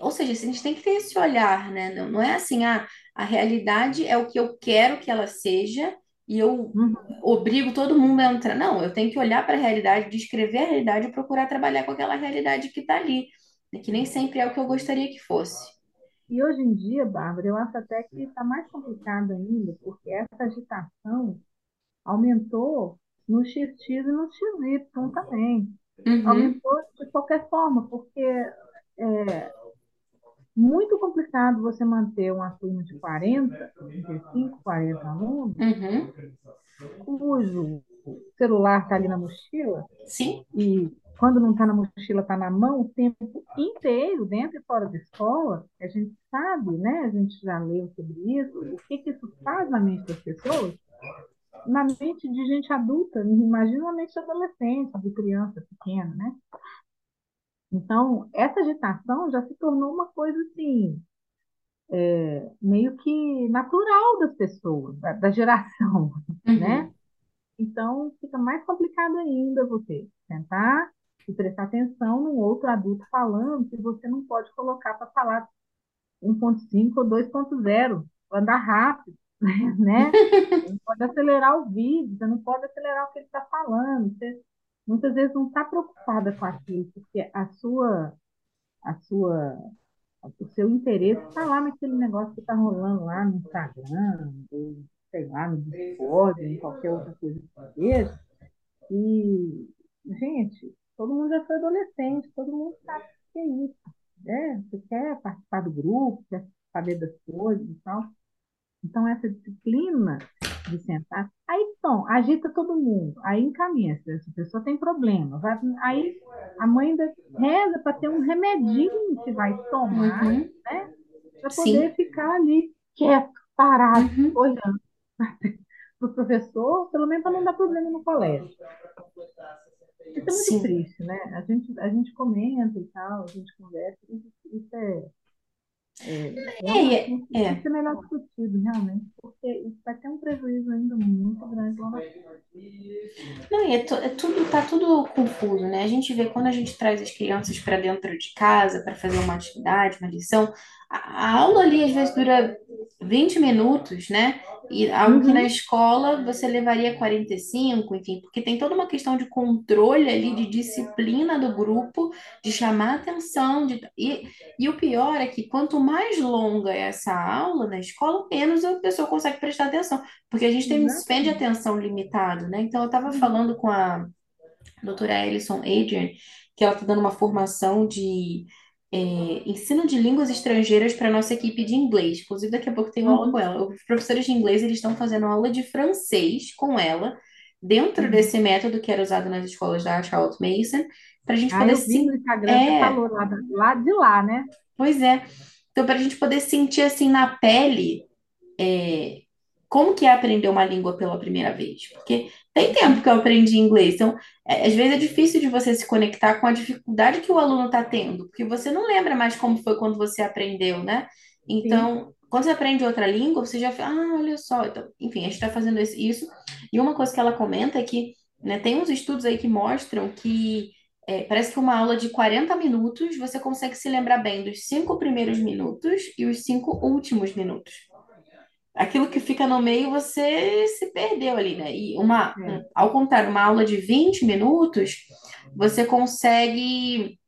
ou seja, a gente tem que ter esse olhar, né? Não, não é assim, ah, a realidade é o que eu quero que ela seja e eu uhum. obrigo todo mundo a entrar. Não, eu tenho que olhar para a realidade, descrever a realidade e procurar trabalhar com aquela realidade que está ali, né? Que nem sempre é o que eu gostaria que fosse. E hoje em dia, Bárbara, eu acho até que está mais complicado ainda, porque essa agitação aumentou no XX e no XY também. Uhum, Aumentou de qualquer forma, porque é muito complicado você manter uma turma de 40, 35, 40 alunos, uhum, cujo celular está ali na mochila, sim, e quando não está na mochila, está na mão o tempo inteiro, dentro e fora da escola, a gente sabe, né? A gente já leu sobre isso, o que, que isso faz na mente das pessoas, na mente de gente adulta, imagina na mente de adolescente, de criança pequena, né? Então, essa agitação já se tornou uma coisa assim, meio que natural das pessoas, da, da geração, né? uhum. Então, fica mais complicado ainda você sentar e prestar atenção num outro adulto falando que você não pode colocar para falar 1.5 ou 2.0, andar rápido, né? Você não pode acelerar o vídeo, você não pode acelerar o que ele está falando. Você muitas vezes não está preocupada com aquilo, porque a sua, a sua, o seu interesse está lá naquele negócio que está rolando lá no Instagram, ou, sei lá, no Discord, em qualquer outra coisa que seja. E, gente, todo mundo já foi adolescente, todo mundo sabe o que é isso. Né? Você quer participar do grupo, quer saber das coisas e tal. Então, essa disciplina de sentar, aí então, agita todo mundo, aí encaminha, se essa pessoa tem problema, vai, aí a mãe ainda reza para ter um remedinho que vai tomar, Uhum, né, para sim, poder ficar ali quieto, parado, uhum, olhando para o professor, pelo menos para não dar problema no colégio. Isso é muito sim. triste, né? A gente, a gente comenta e tal, a gente conversa, isso, isso é, é É, é, ser melhor discutido, realmente, porque isso vai ter um prejuízo ainda muito grande lá na Não, e é, é tudo, tá tudo confuso, né? A gente vê quando a gente traz as crianças para dentro de casa para fazer uma atividade, uma lição, a, aula ali às vezes dura 20 minutos, né? E algo que na Uhum, escola você levaria 45, enfim, porque tem toda uma questão de controle ali, de disciplina do grupo, de chamar atenção. De, e, e o pior é que quanto mais longa é essa aula na escola, menos a pessoa consegue prestar atenção. Porque a gente tem um span de atenção limitado, né? Então, eu estava Uhum, falando com a doutora Alison Adrian, que ela está dando uma formação de é, ensino de línguas estrangeiras para nossa equipe de inglês. Inclusive, daqui a pouco tenho aula com uhum, ela. Os professores de inglês, eles estão fazendo aula de francês com ela, dentro uhum. desse método que era usado nas escolas da Charlotte Mason, para a gente Ah, poder eu vi no. Instagram, você É, falou lá, lá de lá, né? pois é. Então, para a gente poder sentir assim na pele é, como que é aprender uma língua pela primeira vez? Porque tem tempo que eu aprendi inglês, então é, às vezes é difícil de você se conectar com a dificuldade que o aluno está tendo, porque você não lembra mais como foi quando você aprendeu, né? sim. Então, quando você aprende outra língua, você já fala, ah, olha só, então, enfim, a gente está fazendo isso. E uma coisa que ela comenta é que, né, tem uns estudos aí que mostram que é, parece que uma aula de 40 minutos você consegue se lembrar bem dos cinco primeiros minutos e os cinco últimos minutos aquilo que fica no meio você se perdeu ali, né? E uma, um- É. ao contrário, uma aula de 20 minutos, você consegue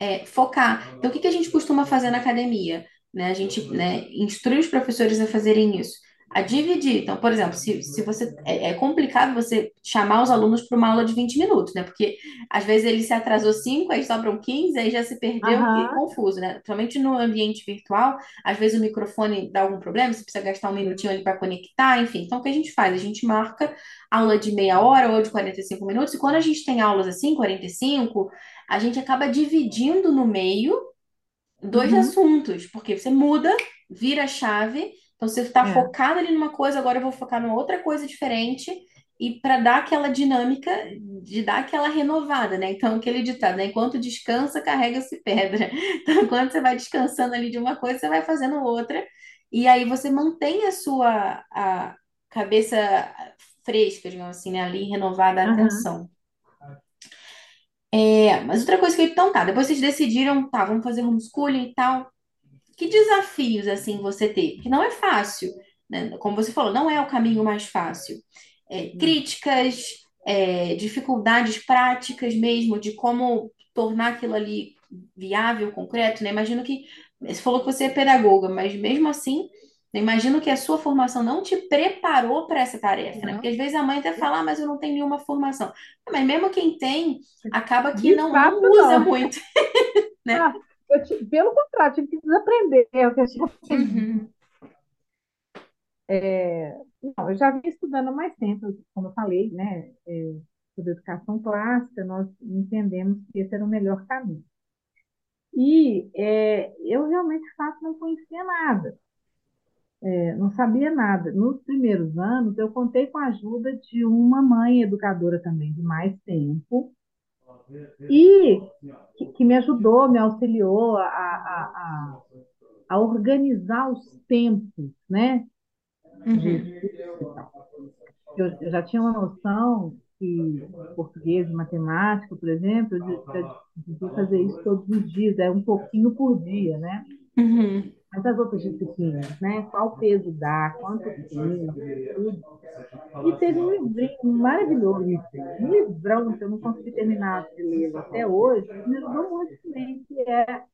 é, focar. Então, o que que a gente costuma fazer na academia? Né? A gente, né, instrui os professores a fazerem isso. A dividir. Então, por exemplo, se, se você. É, é complicado você chamar os alunos para uma aula de 20 minutos, né? Porque às vezes ele se atrasou 5, aí sobram 15, aí já se perdeu, e é confuso, né? Principalmente no ambiente virtual, às vezes o microfone dá algum problema, você precisa gastar um minutinho ali para conectar, enfim. Então, o que a gente faz? A gente marca aula de meia hora ou de 45 minutos, e quando a gente tem aulas assim, 45 a gente acaba dividindo no meio dois uhum, assuntos, porque você muda, vira a chave, então você está é, focado ali numa coisa, agora eu vou focar numa outra coisa diferente, e para dar aquela dinâmica, de dar aquela renovada, né? Então, aquele ditado, né? Enquanto descansa, carrega-se pedra. Então, enquanto você vai descansando ali de uma coisa, você vai fazendo outra, e aí você mantém a sua a cabeça fresca, digamos assim, né? Ali renovada a aham, atenção. É, mas outra coisa que eu, então tá, depois vocês decidiram, tá, vamos fazer homeschooling e tal. Que desafios, assim, você teve? Que não é fácil, né? Como você falou, não é o caminho mais fácil. É, críticas, é, dificuldades práticas mesmo, de como tornar aquilo ali viável, concreto, né? Imagino que, você falou que você é pedagoga, mas mesmo assim, eu imagino que a sua formação não te preparou para essa tarefa, né? Porque às vezes a mãe até fala, ah, mas eu não tenho nenhuma formação. Mas mesmo quem tem, acaba que não, não usa muito, né? Ah, eu ti- pelo contrário, tive que desaprender o que eu tinha. Uhum, É, não, eu já vim estudando há mais tempo, como eu falei, né? É, sobre educação clássica, nós entendemos que esse era o melhor caminho. E é, eu realmente, de fato, não conhecia nada, é, não sabia nada. Nos primeiros anos, eu contei com a ajuda de uma mãe educadora também, de mais tempo, e que, me ajudou, me auxiliou a, a, a, a organizar os tempos, né, uhum. Eu, eu já tinha uma noção que português e matemática, por exemplo, eu devia fazer isso todos os dias, é um pouquinho por dia, né? uhum. Mas as outras disciplinas, né? Qual peso dá, quanto tempo, tudo. E teve um livrinho maravilhoso, um livrão que eu não consegui terminar de ler até hoje, mas me ajudou muito também, que é,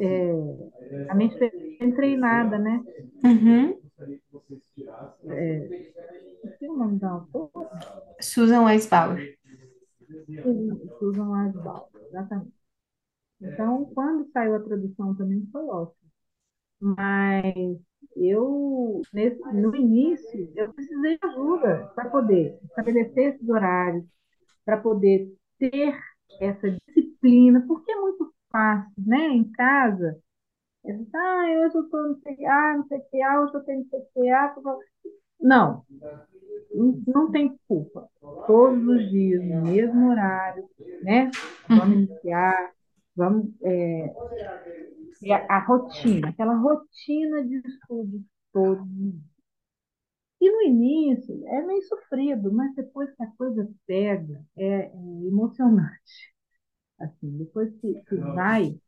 é A Mente Bem Treinada, né? Uhum. Sei o nome da autora, Susan Weisbauer. Susan Weisbach, exatamente. Então, quando saiu a tradução também foi ótimo. Mas eu, nesse, no início, eu precisei de ajuda para poder estabelecer esses horários, para poder ter essa disciplina, porque é muito fácil, né? Em casa, eu disse, ah, hoje eu estou não sei, ah, não sei que, ah, hoje eu tenho não sei que, ah, não, não, tem culpa. Todos os dias, no mesmo horário, né? Vamos iniciar, vamos é, ter a, a rotina, aquela rotina de estudo dias. E no início é meio sofrido, mas depois que a coisa pega, é, é emocionante. Assim, depois que, que vai,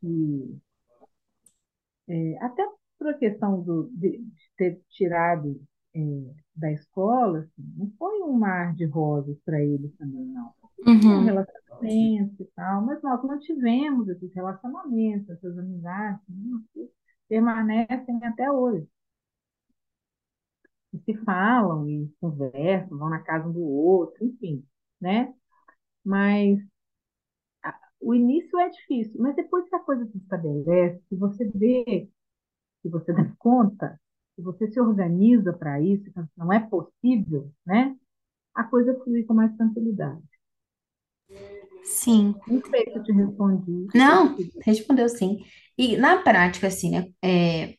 que, é, até por a questão do, de, de ter tirado é, da escola, assim, não foi um mar de rosas para eles também, não. Uhum. relacionamentos e tal, mas nós mantivemos esses relacionamentos, essas amizades, né, que permanecem até hoje. E se falam e conversam, vão na casa um do outro, enfim, né? Mas o início é difícil, mas depois que a coisa se estabelece, que você vê, que você dá conta, que você se organiza para isso, não é possível, né? A coisa flui com mais tranquilidade. Sim. Não sei se eu te respondi Não, respondeu sim. E na prática, assim, né? é,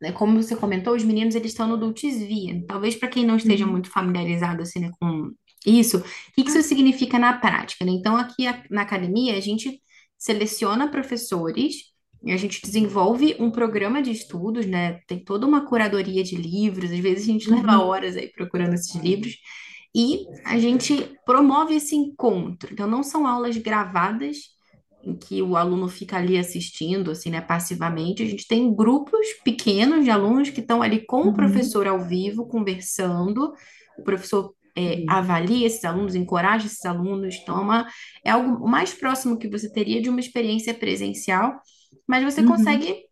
né, como você comentou, os meninos eles estão no Adults Via. Talvez para quem não esteja Uhum. muito familiarizado assim, né, com isso, o que que isso significa na prática, né? Então, aqui a- na academia, a gente seleciona professores a gente desenvolve um programa de estudos, né? Tem toda uma curadoria de livros, às vezes a gente leva Uhum. horas aí procurando esses livros. E a gente promove esse encontro. Então, não são aulas gravadas, em que o aluno fica ali assistindo, assim, né, passivamente. A gente tem grupos pequenos de alunos que estão ali com o Uhum. professor ao vivo, conversando. O professor é, Sim. avalia esses alunos, encoraja esses alunos, toma, é algo mais próximo que você teria de uma experiência presencial, mas você Uhum. consegue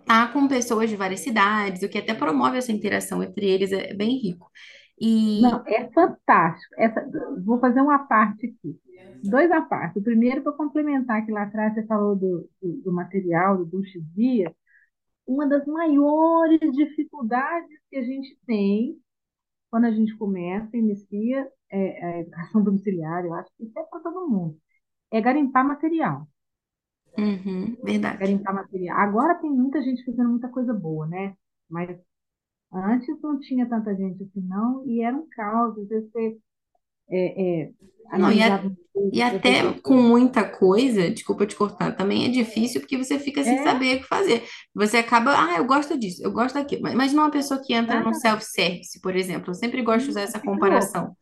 estar com pessoas de várias cidades, o que até promove essa interação entre eles, é bem rico. E, Não, é fantástico. Essa, vou fazer uma parte aqui. Dois à parte. O primeiro, para complementar, que lá atrás você falou do, do, do material, do Duche Via, uma das maiores dificuldades que a gente tem quando a gente começa, inicia é, a educação domiciliar, eu acho que isso é para todo mundo, é garimpar material. uhum, verdade. Garimpar material. Agora tem muita gente fazendo muita coisa boa, né? Mas antes não tinha tanta gente assim, não, e era um caos. Às vezes você é, é, Não, e, a- e até com muita coisa, desculpa te cortar, também é difícil porque você fica sem É, saber o que fazer. Você acaba, ah, eu gosto disso, eu gosto daquilo. Mas Imagina uma pessoa que entra no exatamente. self-service, por exemplo. Eu sempre gosto de usar essa louca. comparação.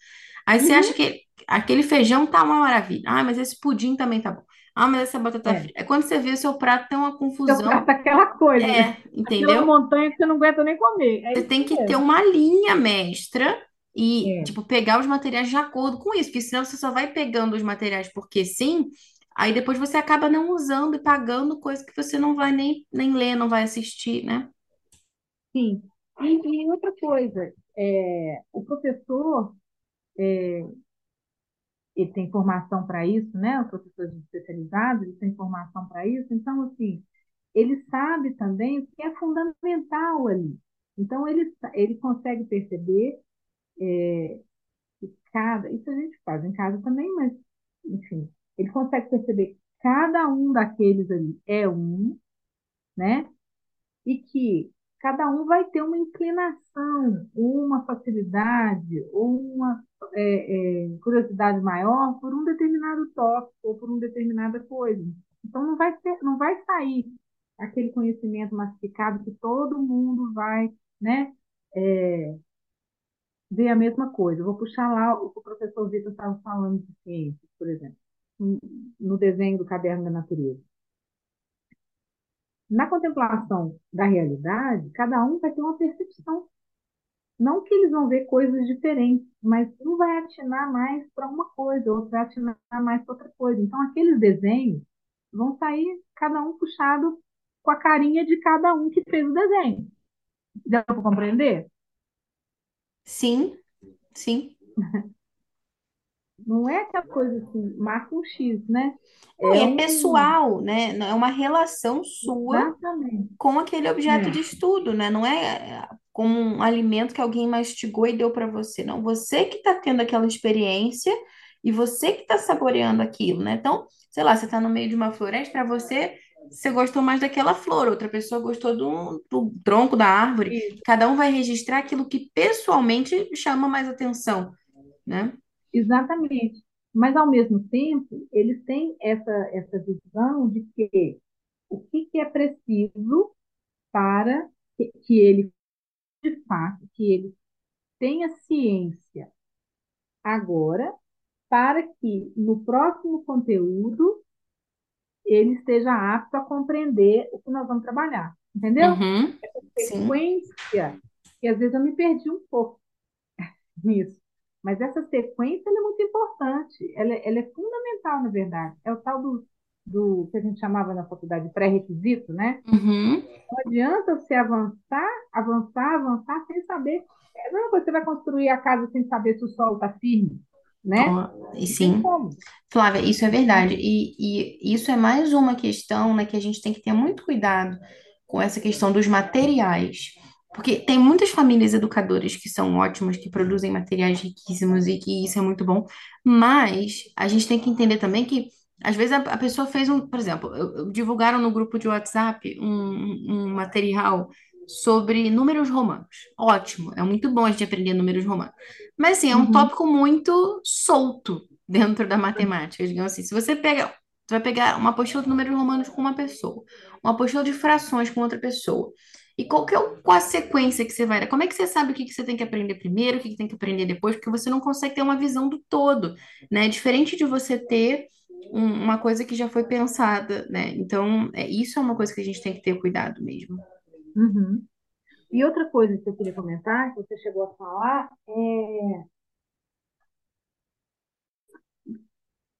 Aí você acha Uhum, que aquele feijão tá uma maravilha. Ah, mas esse pudim também tá bom. Ah, mas essa batata é. frita. É quando você vê o seu prato tem uma Seu confusão. prato é aquela coisa, É, aquela entendeu? montanha que você não aguenta nem comer. É Você tem que ter uma linha mestra e, É, tipo, pegar os materiais de acordo com isso, porque senão você só vai pegando os materiais porque sim, aí depois você acaba não usando e pagando coisa que você não vai nem, nem ler, não vai assistir, né? sim. E, e outra coisa, é, o professor ele tem formação para isso, né? Os professores especializados, eles têm formação para isso. Então, assim, ele sabe também o que é fundamental ali. Então, ele, ele consegue perceber que cada... Isso a gente faz em casa também, mas, enfim, ele consegue perceber que cada um daqueles ali é um, né? e que cada um vai ter uma inclinação, uma facilidade, ou uma é, é, curiosidade maior por um determinado tópico ou por uma determinada coisa. Então não vai ser, não vai sair aquele conhecimento massificado que todo mundo vai, né, é, ver a mesma coisa. Eu vou puxar lá o que o professor Vitor estava falando de ciências, por exemplo, no desenho do caderno da natureza. Na contemplação da realidade, cada um vai ter uma percepção. Não que eles vão ver coisas diferentes, mas um vai atinar mais para uma coisa, outro vai atinar mais para outra coisa. Então, aqueles desenhos vão sair cada um puxado com a carinha de cada um que fez o desenho. Deu para compreender? Sim, sim. Não é aquela coisa assim, marca um X, né? Não, e É é um. pessoal, né? É uma relação sua Exatamente. com aquele objeto de É, estudo, né? Não é é, como um alimento que alguém mastigou e deu para você, não. Você que está tendo aquela experiência e você que está saboreando aquilo, né? Então, sei lá, você está no meio de uma floresta, para você, você gostou mais daquela flor, outra pessoa gostou do, do tronco da árvore. isso, Cada um vai registrar aquilo que pessoalmente chama mais atenção, né? Exatamente. Mas, ao mesmo tempo, eles têm essa, essa visão de que o que, que é preciso para que, que ele, de fato, que ele tenha ciência agora, para que no próximo conteúdo ele esteja apto a compreender o que nós vamos trabalhar. Entendeu? Uhum, sim. Sequência, que às vezes eu me perdi um pouco nisso. Mas essa sequência é muito importante, ela, é- ela é fundamental, na verdade. É o tal do, do que a gente chamava na faculdade de pré-requisito, né? Uhum. Não adianta você avançar, avançar, avançar sem saber. É coisa, você vai construir a casa sem saber se o solo está firme, né? E Não sim. Flávia, isso é verdade. E, e isso é mais uma questão, né, que a gente tem que ter muito cuidado com essa questão dos materiais. Porque tem muitas famílias educadoras que são ótimas, que produzem materiais riquíssimos e que isso é muito bom. Mas a gente tem que entender também que, às vezes, a, a pessoa fez um, por exemplo, eu- eu- divulgaram no grupo de WhatsApp um, um material sobre números romanos. Ótimo, é muito bom a gente aprender números romanos. Mas, assim, é um Uhum, tópico muito solto dentro da matemática, digamos assim. Se você pega, você vai pegar uma apostila de números romanos com uma pessoa, uma apostila de frações com outra pessoa. E qual, que é, o, qual a sequência que você vai dar? Como é que você sabe o que, que você tem que aprender primeiro, o que, que tem que aprender depois? Porque você não consegue ter uma visão do todo, né? É diferente de você ter um, uma coisa que já foi pensada, né? Então, é, isso é uma coisa que a gente tem que ter cuidado mesmo. Uhum. E outra coisa que eu queria comentar, que você chegou a falar, é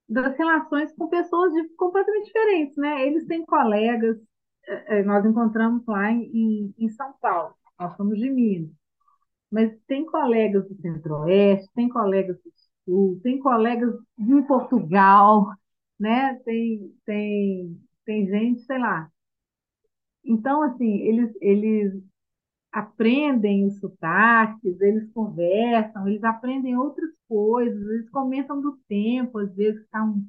das relações com pessoas de, completamente diferentes, né? Eles têm colegas, nós encontramos lá em, em São Paulo, nós somos de Minas, mas tem colegas do Centro-Oeste, tem colegas do Sul, tem colegas em Portugal, né? Tem, tem, tem gente, sei lá. Então, assim, eles, eles aprendem os sotaques, eles conversam, eles aprendem outras coisas, eles comentam do tempo, às vezes está um,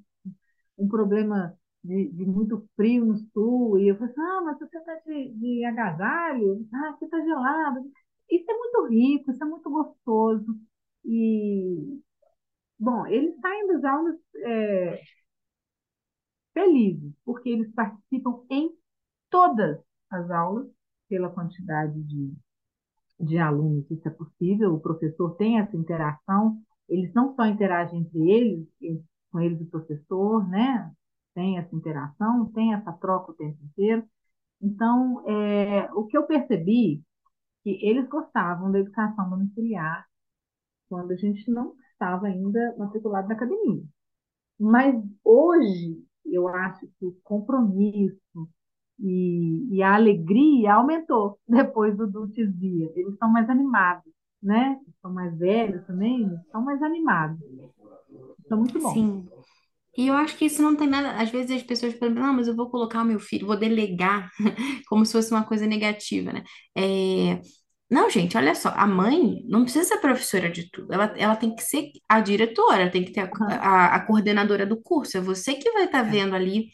um problema de, de, muito frio no sul, e eu falo assim, ah, mas você está de, de agasalho? Ah, aqui está gelado. Isso é muito rico, isso é muito gostoso. E, bom, eles saem das aulas é, felizes, porque eles participam em todas as aulas, pela quantidade de, de alunos, isso é possível, o professor tem essa interação, eles não só interagem entre eles, com eles e o professor, né? Tem essa interação, tem essa troca o tempo inteiro. Então, é, o que eu percebi que eles gostavam da educação domiciliar quando a gente não estava ainda matriculado na academia. Mas hoje, eu acho que o compromisso e, e a alegria aumentou depois do, desvio. Eles estão mais animados, né? São mais velhos também, estão mais animados. Isso é muito bom. Sim. E eu acho que isso não tem nada. Às vezes as pessoas falam, não, mas eu vou colocar o meu filho, vou delegar, como se fosse uma coisa negativa, né? É, Não, gente, olha só, a mãe não precisa ser professora de tudo. Ela, ela tem que ser a diretora, tem que ter a, a, a coordenadora do curso. É você que vai estar é. vendo ali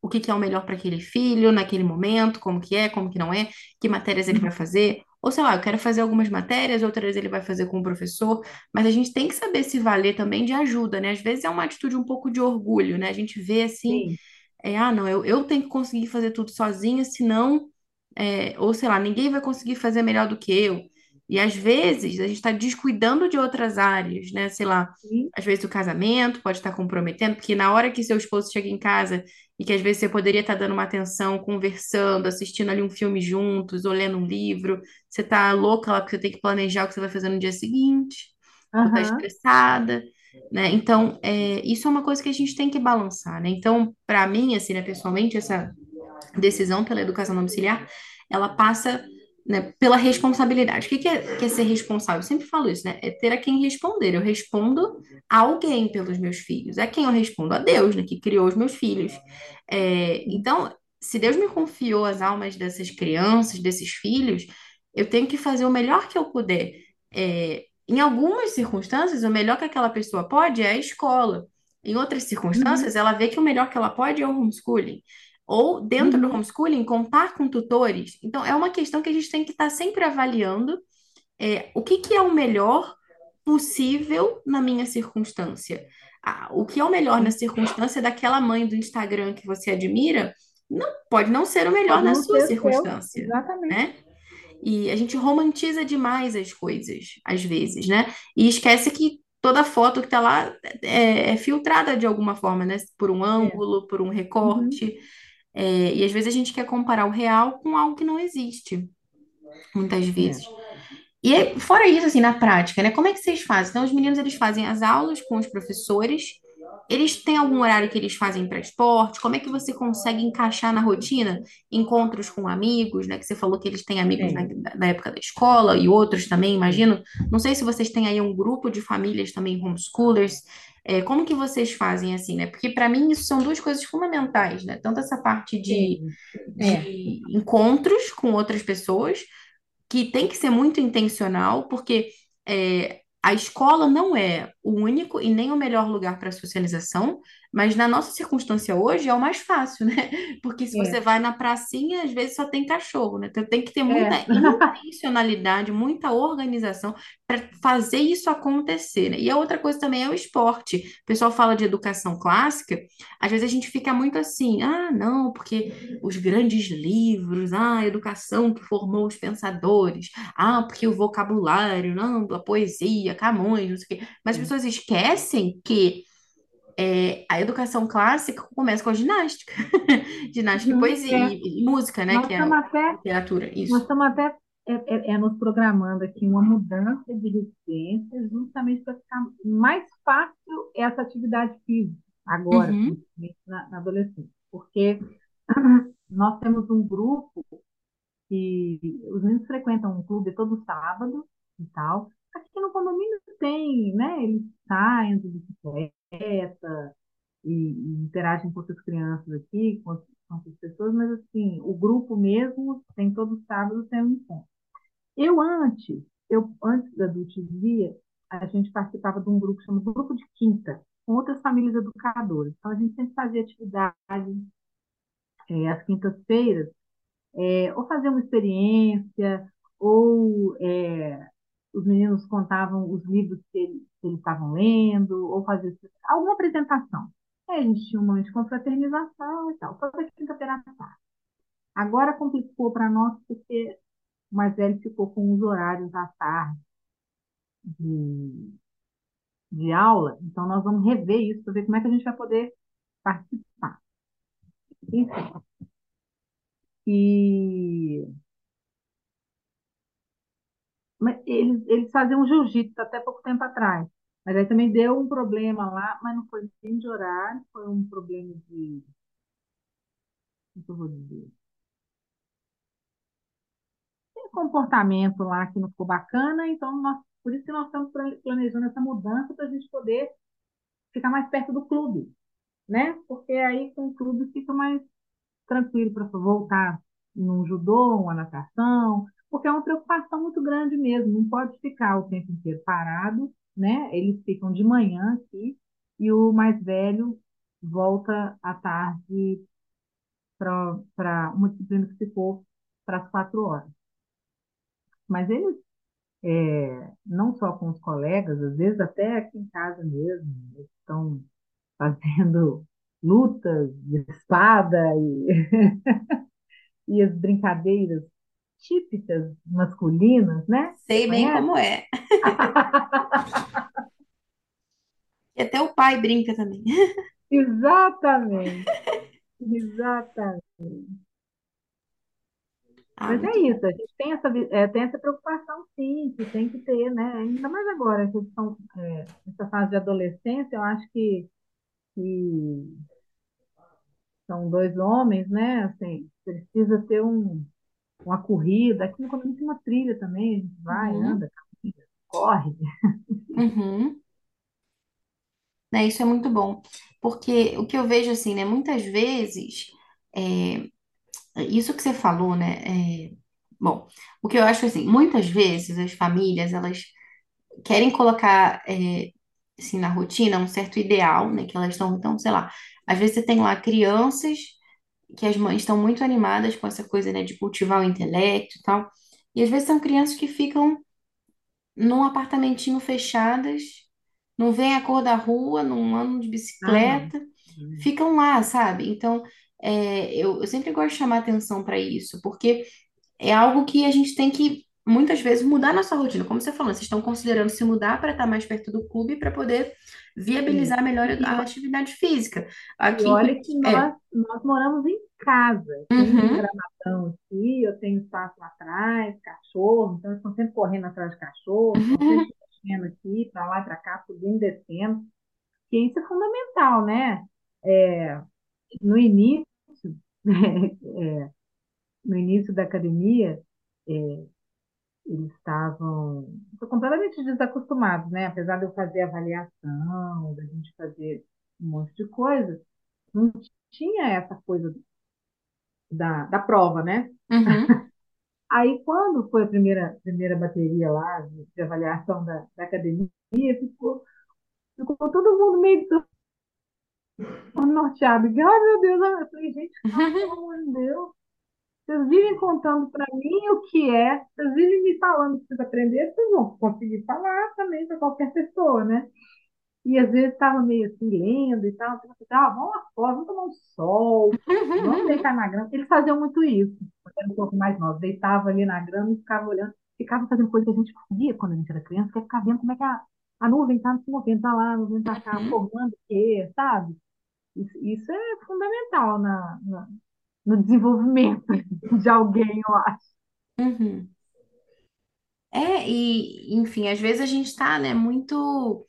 o que que é o melhor para aquele filho, naquele momento, como que é, como que não é, que matérias ele vai Uhum, fazer. Ou sei lá, eu quero fazer algumas matérias, outras ele vai fazer com o professor, mas a gente tem que saber se valer também de ajuda, né? Às vezes é uma atitude um pouco de orgulho, né? A gente vê assim, Sim, é, ah, não, eu, eu tenho que conseguir fazer tudo sozinha, senão, é, ou sei lá, ninguém vai conseguir fazer melhor do que eu. E às vezes a gente está descuidando de outras áreas, né? Sei lá, sim, às vezes o casamento pode estar comprometendo, porque na hora que seu esposo chega em casa e que às vezes você poderia estar dando uma atenção, conversando, assistindo ali um filme juntos, ou lendo um livro, você tá louca lá porque você tem que planejar o que você vai fazer no dia seguinte, ou tá aham, estressada, né? Então, é, isso é uma coisa que a gente tem que balançar, né? Então, para mim, assim, né, pessoalmente, essa decisão pela educação domiciliar, ela passa, né, pela responsabilidade. O que que é, que é ser responsável? Eu sempre falo isso, né? É ter a quem responder. Eu respondo a alguém pelos meus filhos. A quem eu respondo? A Deus, né, que criou os meus filhos. É, então, se Deus me confiou as almas dessas crianças, desses filhos, eu tenho que fazer o melhor que eu puder. É, em algumas circunstâncias, o melhor que aquela pessoa pode é a escola. Em outras circunstâncias, uhum, ela vê que o melhor que ela pode é o homeschooling. Ou dentro do uhum, homeschooling, contar com tutores. Então, é uma questão que a gente tem que estar sempre avaliando é, o que que é o melhor possível na minha circunstância. Ah, o que é o melhor na circunstância daquela mãe do Instagram que você admira, não pode não ser o melhor na sua o seu, circunstância, exatamente. né? E a gente romantiza demais as coisas, às vezes, né? E esquece que toda foto que tá lá é, é filtrada de alguma forma, né? Por um É, ângulo, por um uhum, recorte. É, e às vezes a gente quer comparar o real com algo que não existe, muitas é, vezes. E aí, fora isso, assim, na prática, né? Como é que vocês fazem? Então, os meninos, eles fazem as aulas com os professores. Eles têm algum horário que eles fazem para esporte? Como é que você consegue encaixar na rotina encontros com amigos, né? Que você falou que eles têm amigos na, da época da escola e outros também, imagino. Não sei se vocês têm aí um grupo de famílias também homeschoolers. É, como que vocês fazem assim, né? Porque para mim isso são duas coisas fundamentais, né? Tanto essa parte de. É, de encontros com outras pessoas que tem que ser muito intencional, porque é, a escola não é o único e nem o melhor lugar para socialização, mas na nossa circunstância hoje é o mais fácil, né? Porque se você é, vai na pracinha, às vezes só tem cachorro, né? Então tem que ter muita é. intencionalidade, muita organização para fazer isso acontecer, né? E a outra coisa também é o esporte. O pessoal fala de educação clássica, às vezes a gente fica muito assim, ah, não, porque os grandes livros, ah, a educação que formou os pensadores, ah, porque o vocabulário, não, a poesia, Camões, não sei o quê. Mas as é. Pessoas esquecem que é, a educação clássica começa com a ginástica. Ginástica e Uhum, poesia é. e, e música, né? Nós Que é até, literatura, nós isso. estamos até é, é, é nos programando aqui uma mudança de residência, justamente para ficar mais fácil essa atividade física. agora, Uhum, principalmente na, na adolescência, porque nós temos um grupo que os meninos frequentam um clube todo sábado e tal. Aqui no condomínio tem, né? Eles saem de bicicleta e, e interagem com outras crianças aqui, com, com outras pessoas, mas assim, o grupo mesmo tem todo sábado tem um encontro. Eu antes, eu antes da Adultizia, a gente participava de um grupo chamado Grupo de Quinta, com outras famílias educadoras. Então a gente sempre fazia atividade eh, às quintas-feiras é, ou fazer uma experiência, ou é, os meninos contavam os livros que eles, estavam lendo, ou fazer alguma apresentação. Aí a gente tinha um momento de confraternização e tal, toda quinta-feira à tarde. Agora complicou para nós porque o mais velho ficou com os horários à tarde de, de aula, então nós vamos rever isso para ver como é que a gente vai poder participar. Enfim, e eles, eles faziam jiu-jitsu até pouco tempo atrás. Mas aí também deu um problema lá, mas não foi nem de horário, foi um problema de, como que eu vou dizer, tem comportamento lá que não ficou bacana, então nós, por isso que nós estamos planejando essa mudança para a gente poder ficar mais perto do clube, né? Porque aí com o clube fica mais tranquilo para voltar num judô, uma natação, porque é uma preocupação muito grande mesmo, não pode ficar o tempo inteiro parado, né? Eles ficam de manhã aqui e o mais velho volta à tarde para uma disciplina que ficou para as quatro horas. Mas eles, é, não só com os colegas, às vezes até aqui em casa mesmo, estão fazendo lutas de espada e e as brincadeiras típicas masculinas, né? Sei bem conhece? como é. E até o pai brinca também. Exatamente, exatamente. Ah, Mas é isso, a gente tem essa, é, tem essa preocupação, sim, que tem que ter, né? Ainda mais agora, que estão, é, nessa fase de adolescência, eu acho que, que são dois homens, né? Assim, precisa ter um, uma corrida. Aqui no condomínio tem uma trilha também, a gente vai, Uhum, anda, caminha, corre. uhum. Né, isso é muito bom. Porque o que eu vejo assim, né? Muitas vezes, é, isso que você falou, né? é, bom, o que eu acho assim, muitas vezes as famílias, elas querem colocar é, assim, na rotina um certo ideal, né? Que elas estão, então, sei lá, às vezes você tem lá crianças que as mães estão muito animadas com essa coisa, né, de cultivar o intelecto e tal. E às vezes são crianças que ficam num apartamentinho fechadas, não veem a cor da rua, não andam de Ah, não. bicicleta, ficam lá, sabe? Então, é, eu, eu sempre gosto de chamar atenção para isso, porque é algo que a gente tem que, muitas vezes, mudar nossa rotina. Como você falou, vocês estão considerando se mudar para estar mais perto do clube para poder viabilizar melhor E, a atividade física. e Aqui, olha inclusive, que é. nós, nós moramos em casa. Tem um Uhum, gramadão aqui, eu tenho espaço lá atrás, cachorro, então eles estão sempre correndo atrás de cachorro, estão sempre uhum, mexendo aqui, para lá e para cá, subindo e descendo. Isso é fundamental, né? É, no início, no início da academia, é, eles estavam completamente desacostumados, né? Apesar de eu fazer avaliação, da gente fazer um monte de coisa, não tinha essa coisa da, da prova, né? uhum. Aí, quando foi a primeira, primeira bateria lá de, de avaliação da, da academia, ficou, ficou todo mundo meio norteado. Ai, meu Deus, eu falei, gente, pelo amor de Deus. Vocês vivem contando para mim o que é, vocês vivem me falando que vocês aprenderam, vocês vão conseguir falar também para qualquer pessoa, né? E às vezes estava meio assim, lendo e tal. Então, ah, vamos lá fora, vamos tomar um sol, vamos deitar na grama. Eles faziam muito isso, quando era um pouco mais novo. Deitava ali na grama e ficava olhando. Ficava fazendo coisa que a gente fazia quando a gente era criança, que é ficar vendo como é que a, a nuvem está se movendo, está lá, a nuvem está cá, Uhum, formando o quê, sabe? Isso, isso é fundamental na, na- no desenvolvimento de alguém, eu acho. uhum. É, e enfim, às vezes a gente tá, né, muito.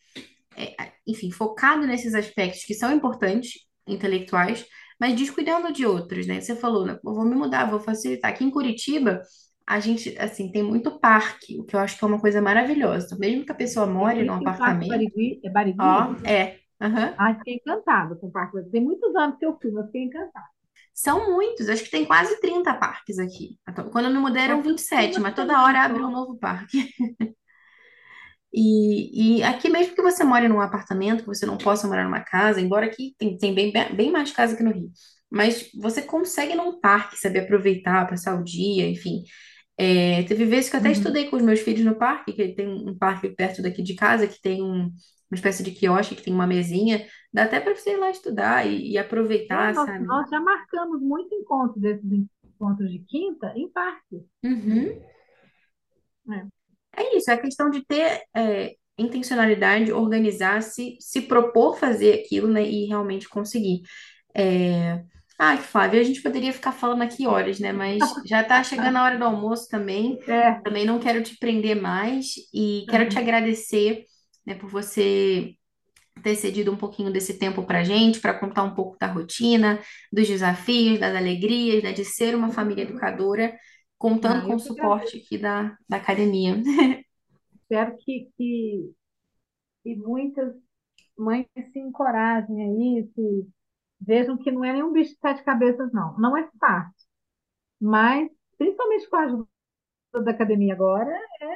é, enfim, focado nesses aspectos que são importantes, intelectuais, mas descuidando de outros, né? Você falou, né? Vou me mudar, vou facilitar. Aqui em Curitiba, a gente, assim, tem muito parque, o que eu acho que é uma coisa maravilhosa. Então, mesmo que a pessoa more num o Parque apartamento, Barigui, é Barigui? ó, é, aham. Ai, fiquei encantada com o Parque Barigui. Tem muitos anos que eu fui, mas fiquei encantada. São muitos, acho que tem quase 30 parques aqui. Então, Quando eu me mudei eram Aqui em 27, cima mas toda hora abre um novo parque. E, e aqui, mesmo que você more num apartamento, que você não possa morar numa casa, embora aqui tem, tem bem, bem mais casa que no Rio, mas você consegue num parque, saber aproveitar, passar o dia, enfim. É, teve vezes que eu até Uhum. estudei com os meus filhos no parque, que tem um parque perto daqui de casa, que tem um- uma espécie de quiosque, que tem uma mesinha, dá até para você ir lá estudar e, e É, aproveitar, nós, sabe? nós já marcamos muito encontro desses encontros de quinta em parque. Uhum. né? É isso, é questão de ter é, intencionalidade, organizar-se, se propor fazer aquilo, né, e realmente conseguir. É... Ai, Flávia, a gente poderia ficar falando aqui horas, né? Mas já tá chegando a hora do almoço também. É, Também não quero te prender mais e quero te agradecer, né, por você ter cedido um pouquinho desse tempo pra gente, para contar um pouco da rotina, dos desafios, das alegrias, né, de ser uma família educadora, contando ah, com o que suporte aqui da, da academia. Espero que, que, que muitas mães se encorajem aí, se vejam que não é nenhum bicho de sete cabeças, não. Não é fácil, mas, principalmente com a ajuda da academia agora, é,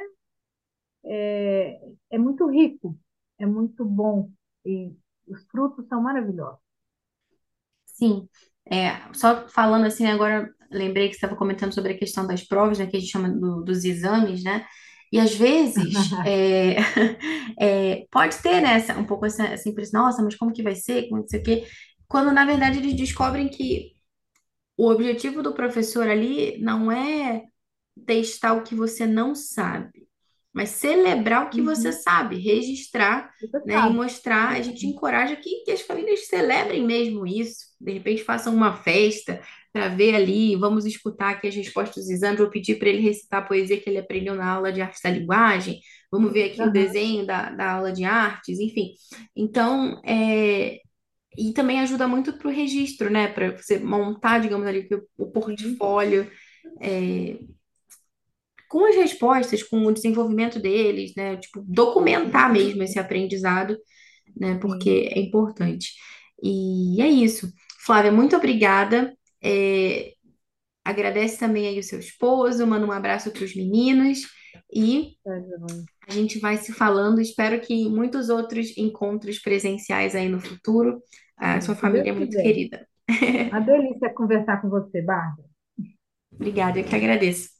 é muito rico, é muito bom e os frutos são maravilhosos. Sim, é, só falando assim, agora lembrei que você estava comentando sobre a questão das provas, né, que a gente chama do- dos exames, né? E às vezes é, é, pode ter, né, um pouco essa, essa impressão, nossa, mas como que vai ser? Como não sei o quê? Quando na verdade eles descobrem que o objetivo do professor ali não é testar o que você não sabe, mas celebrar o que você Uhum, sabe, registrar, você né, e mostrar. A gente Uhum. encoraja que, que as famílias celebrem mesmo isso. De repente façam uma festa para ver ali, vamos escutar aqui as respostas dos exames, vou pedir para ele recitar a poesia que ele aprendeu na aula de artes da linguagem, vamos ver aqui o Aham, desenho da, da aula de artes, enfim. Então, é, e também ajuda muito para o registro, né? Para você montar, digamos ali, o o sim, portfólio, é, com as respostas, com o desenvolvimento deles, né? Tipo, documentar mesmo esse aprendizado, né? Porque é importante. E é isso. Flávia, muito obrigada. É, agradece também aí o seu esposo, manda um abraço para os meninos e joia. a gente vai se falando. Espero que muitos outros encontros presenciais aí no futuro. A sua família é muito quiser. querida. Uma delícia conversar com você, Bárbara. Obrigada, eu que agradeço.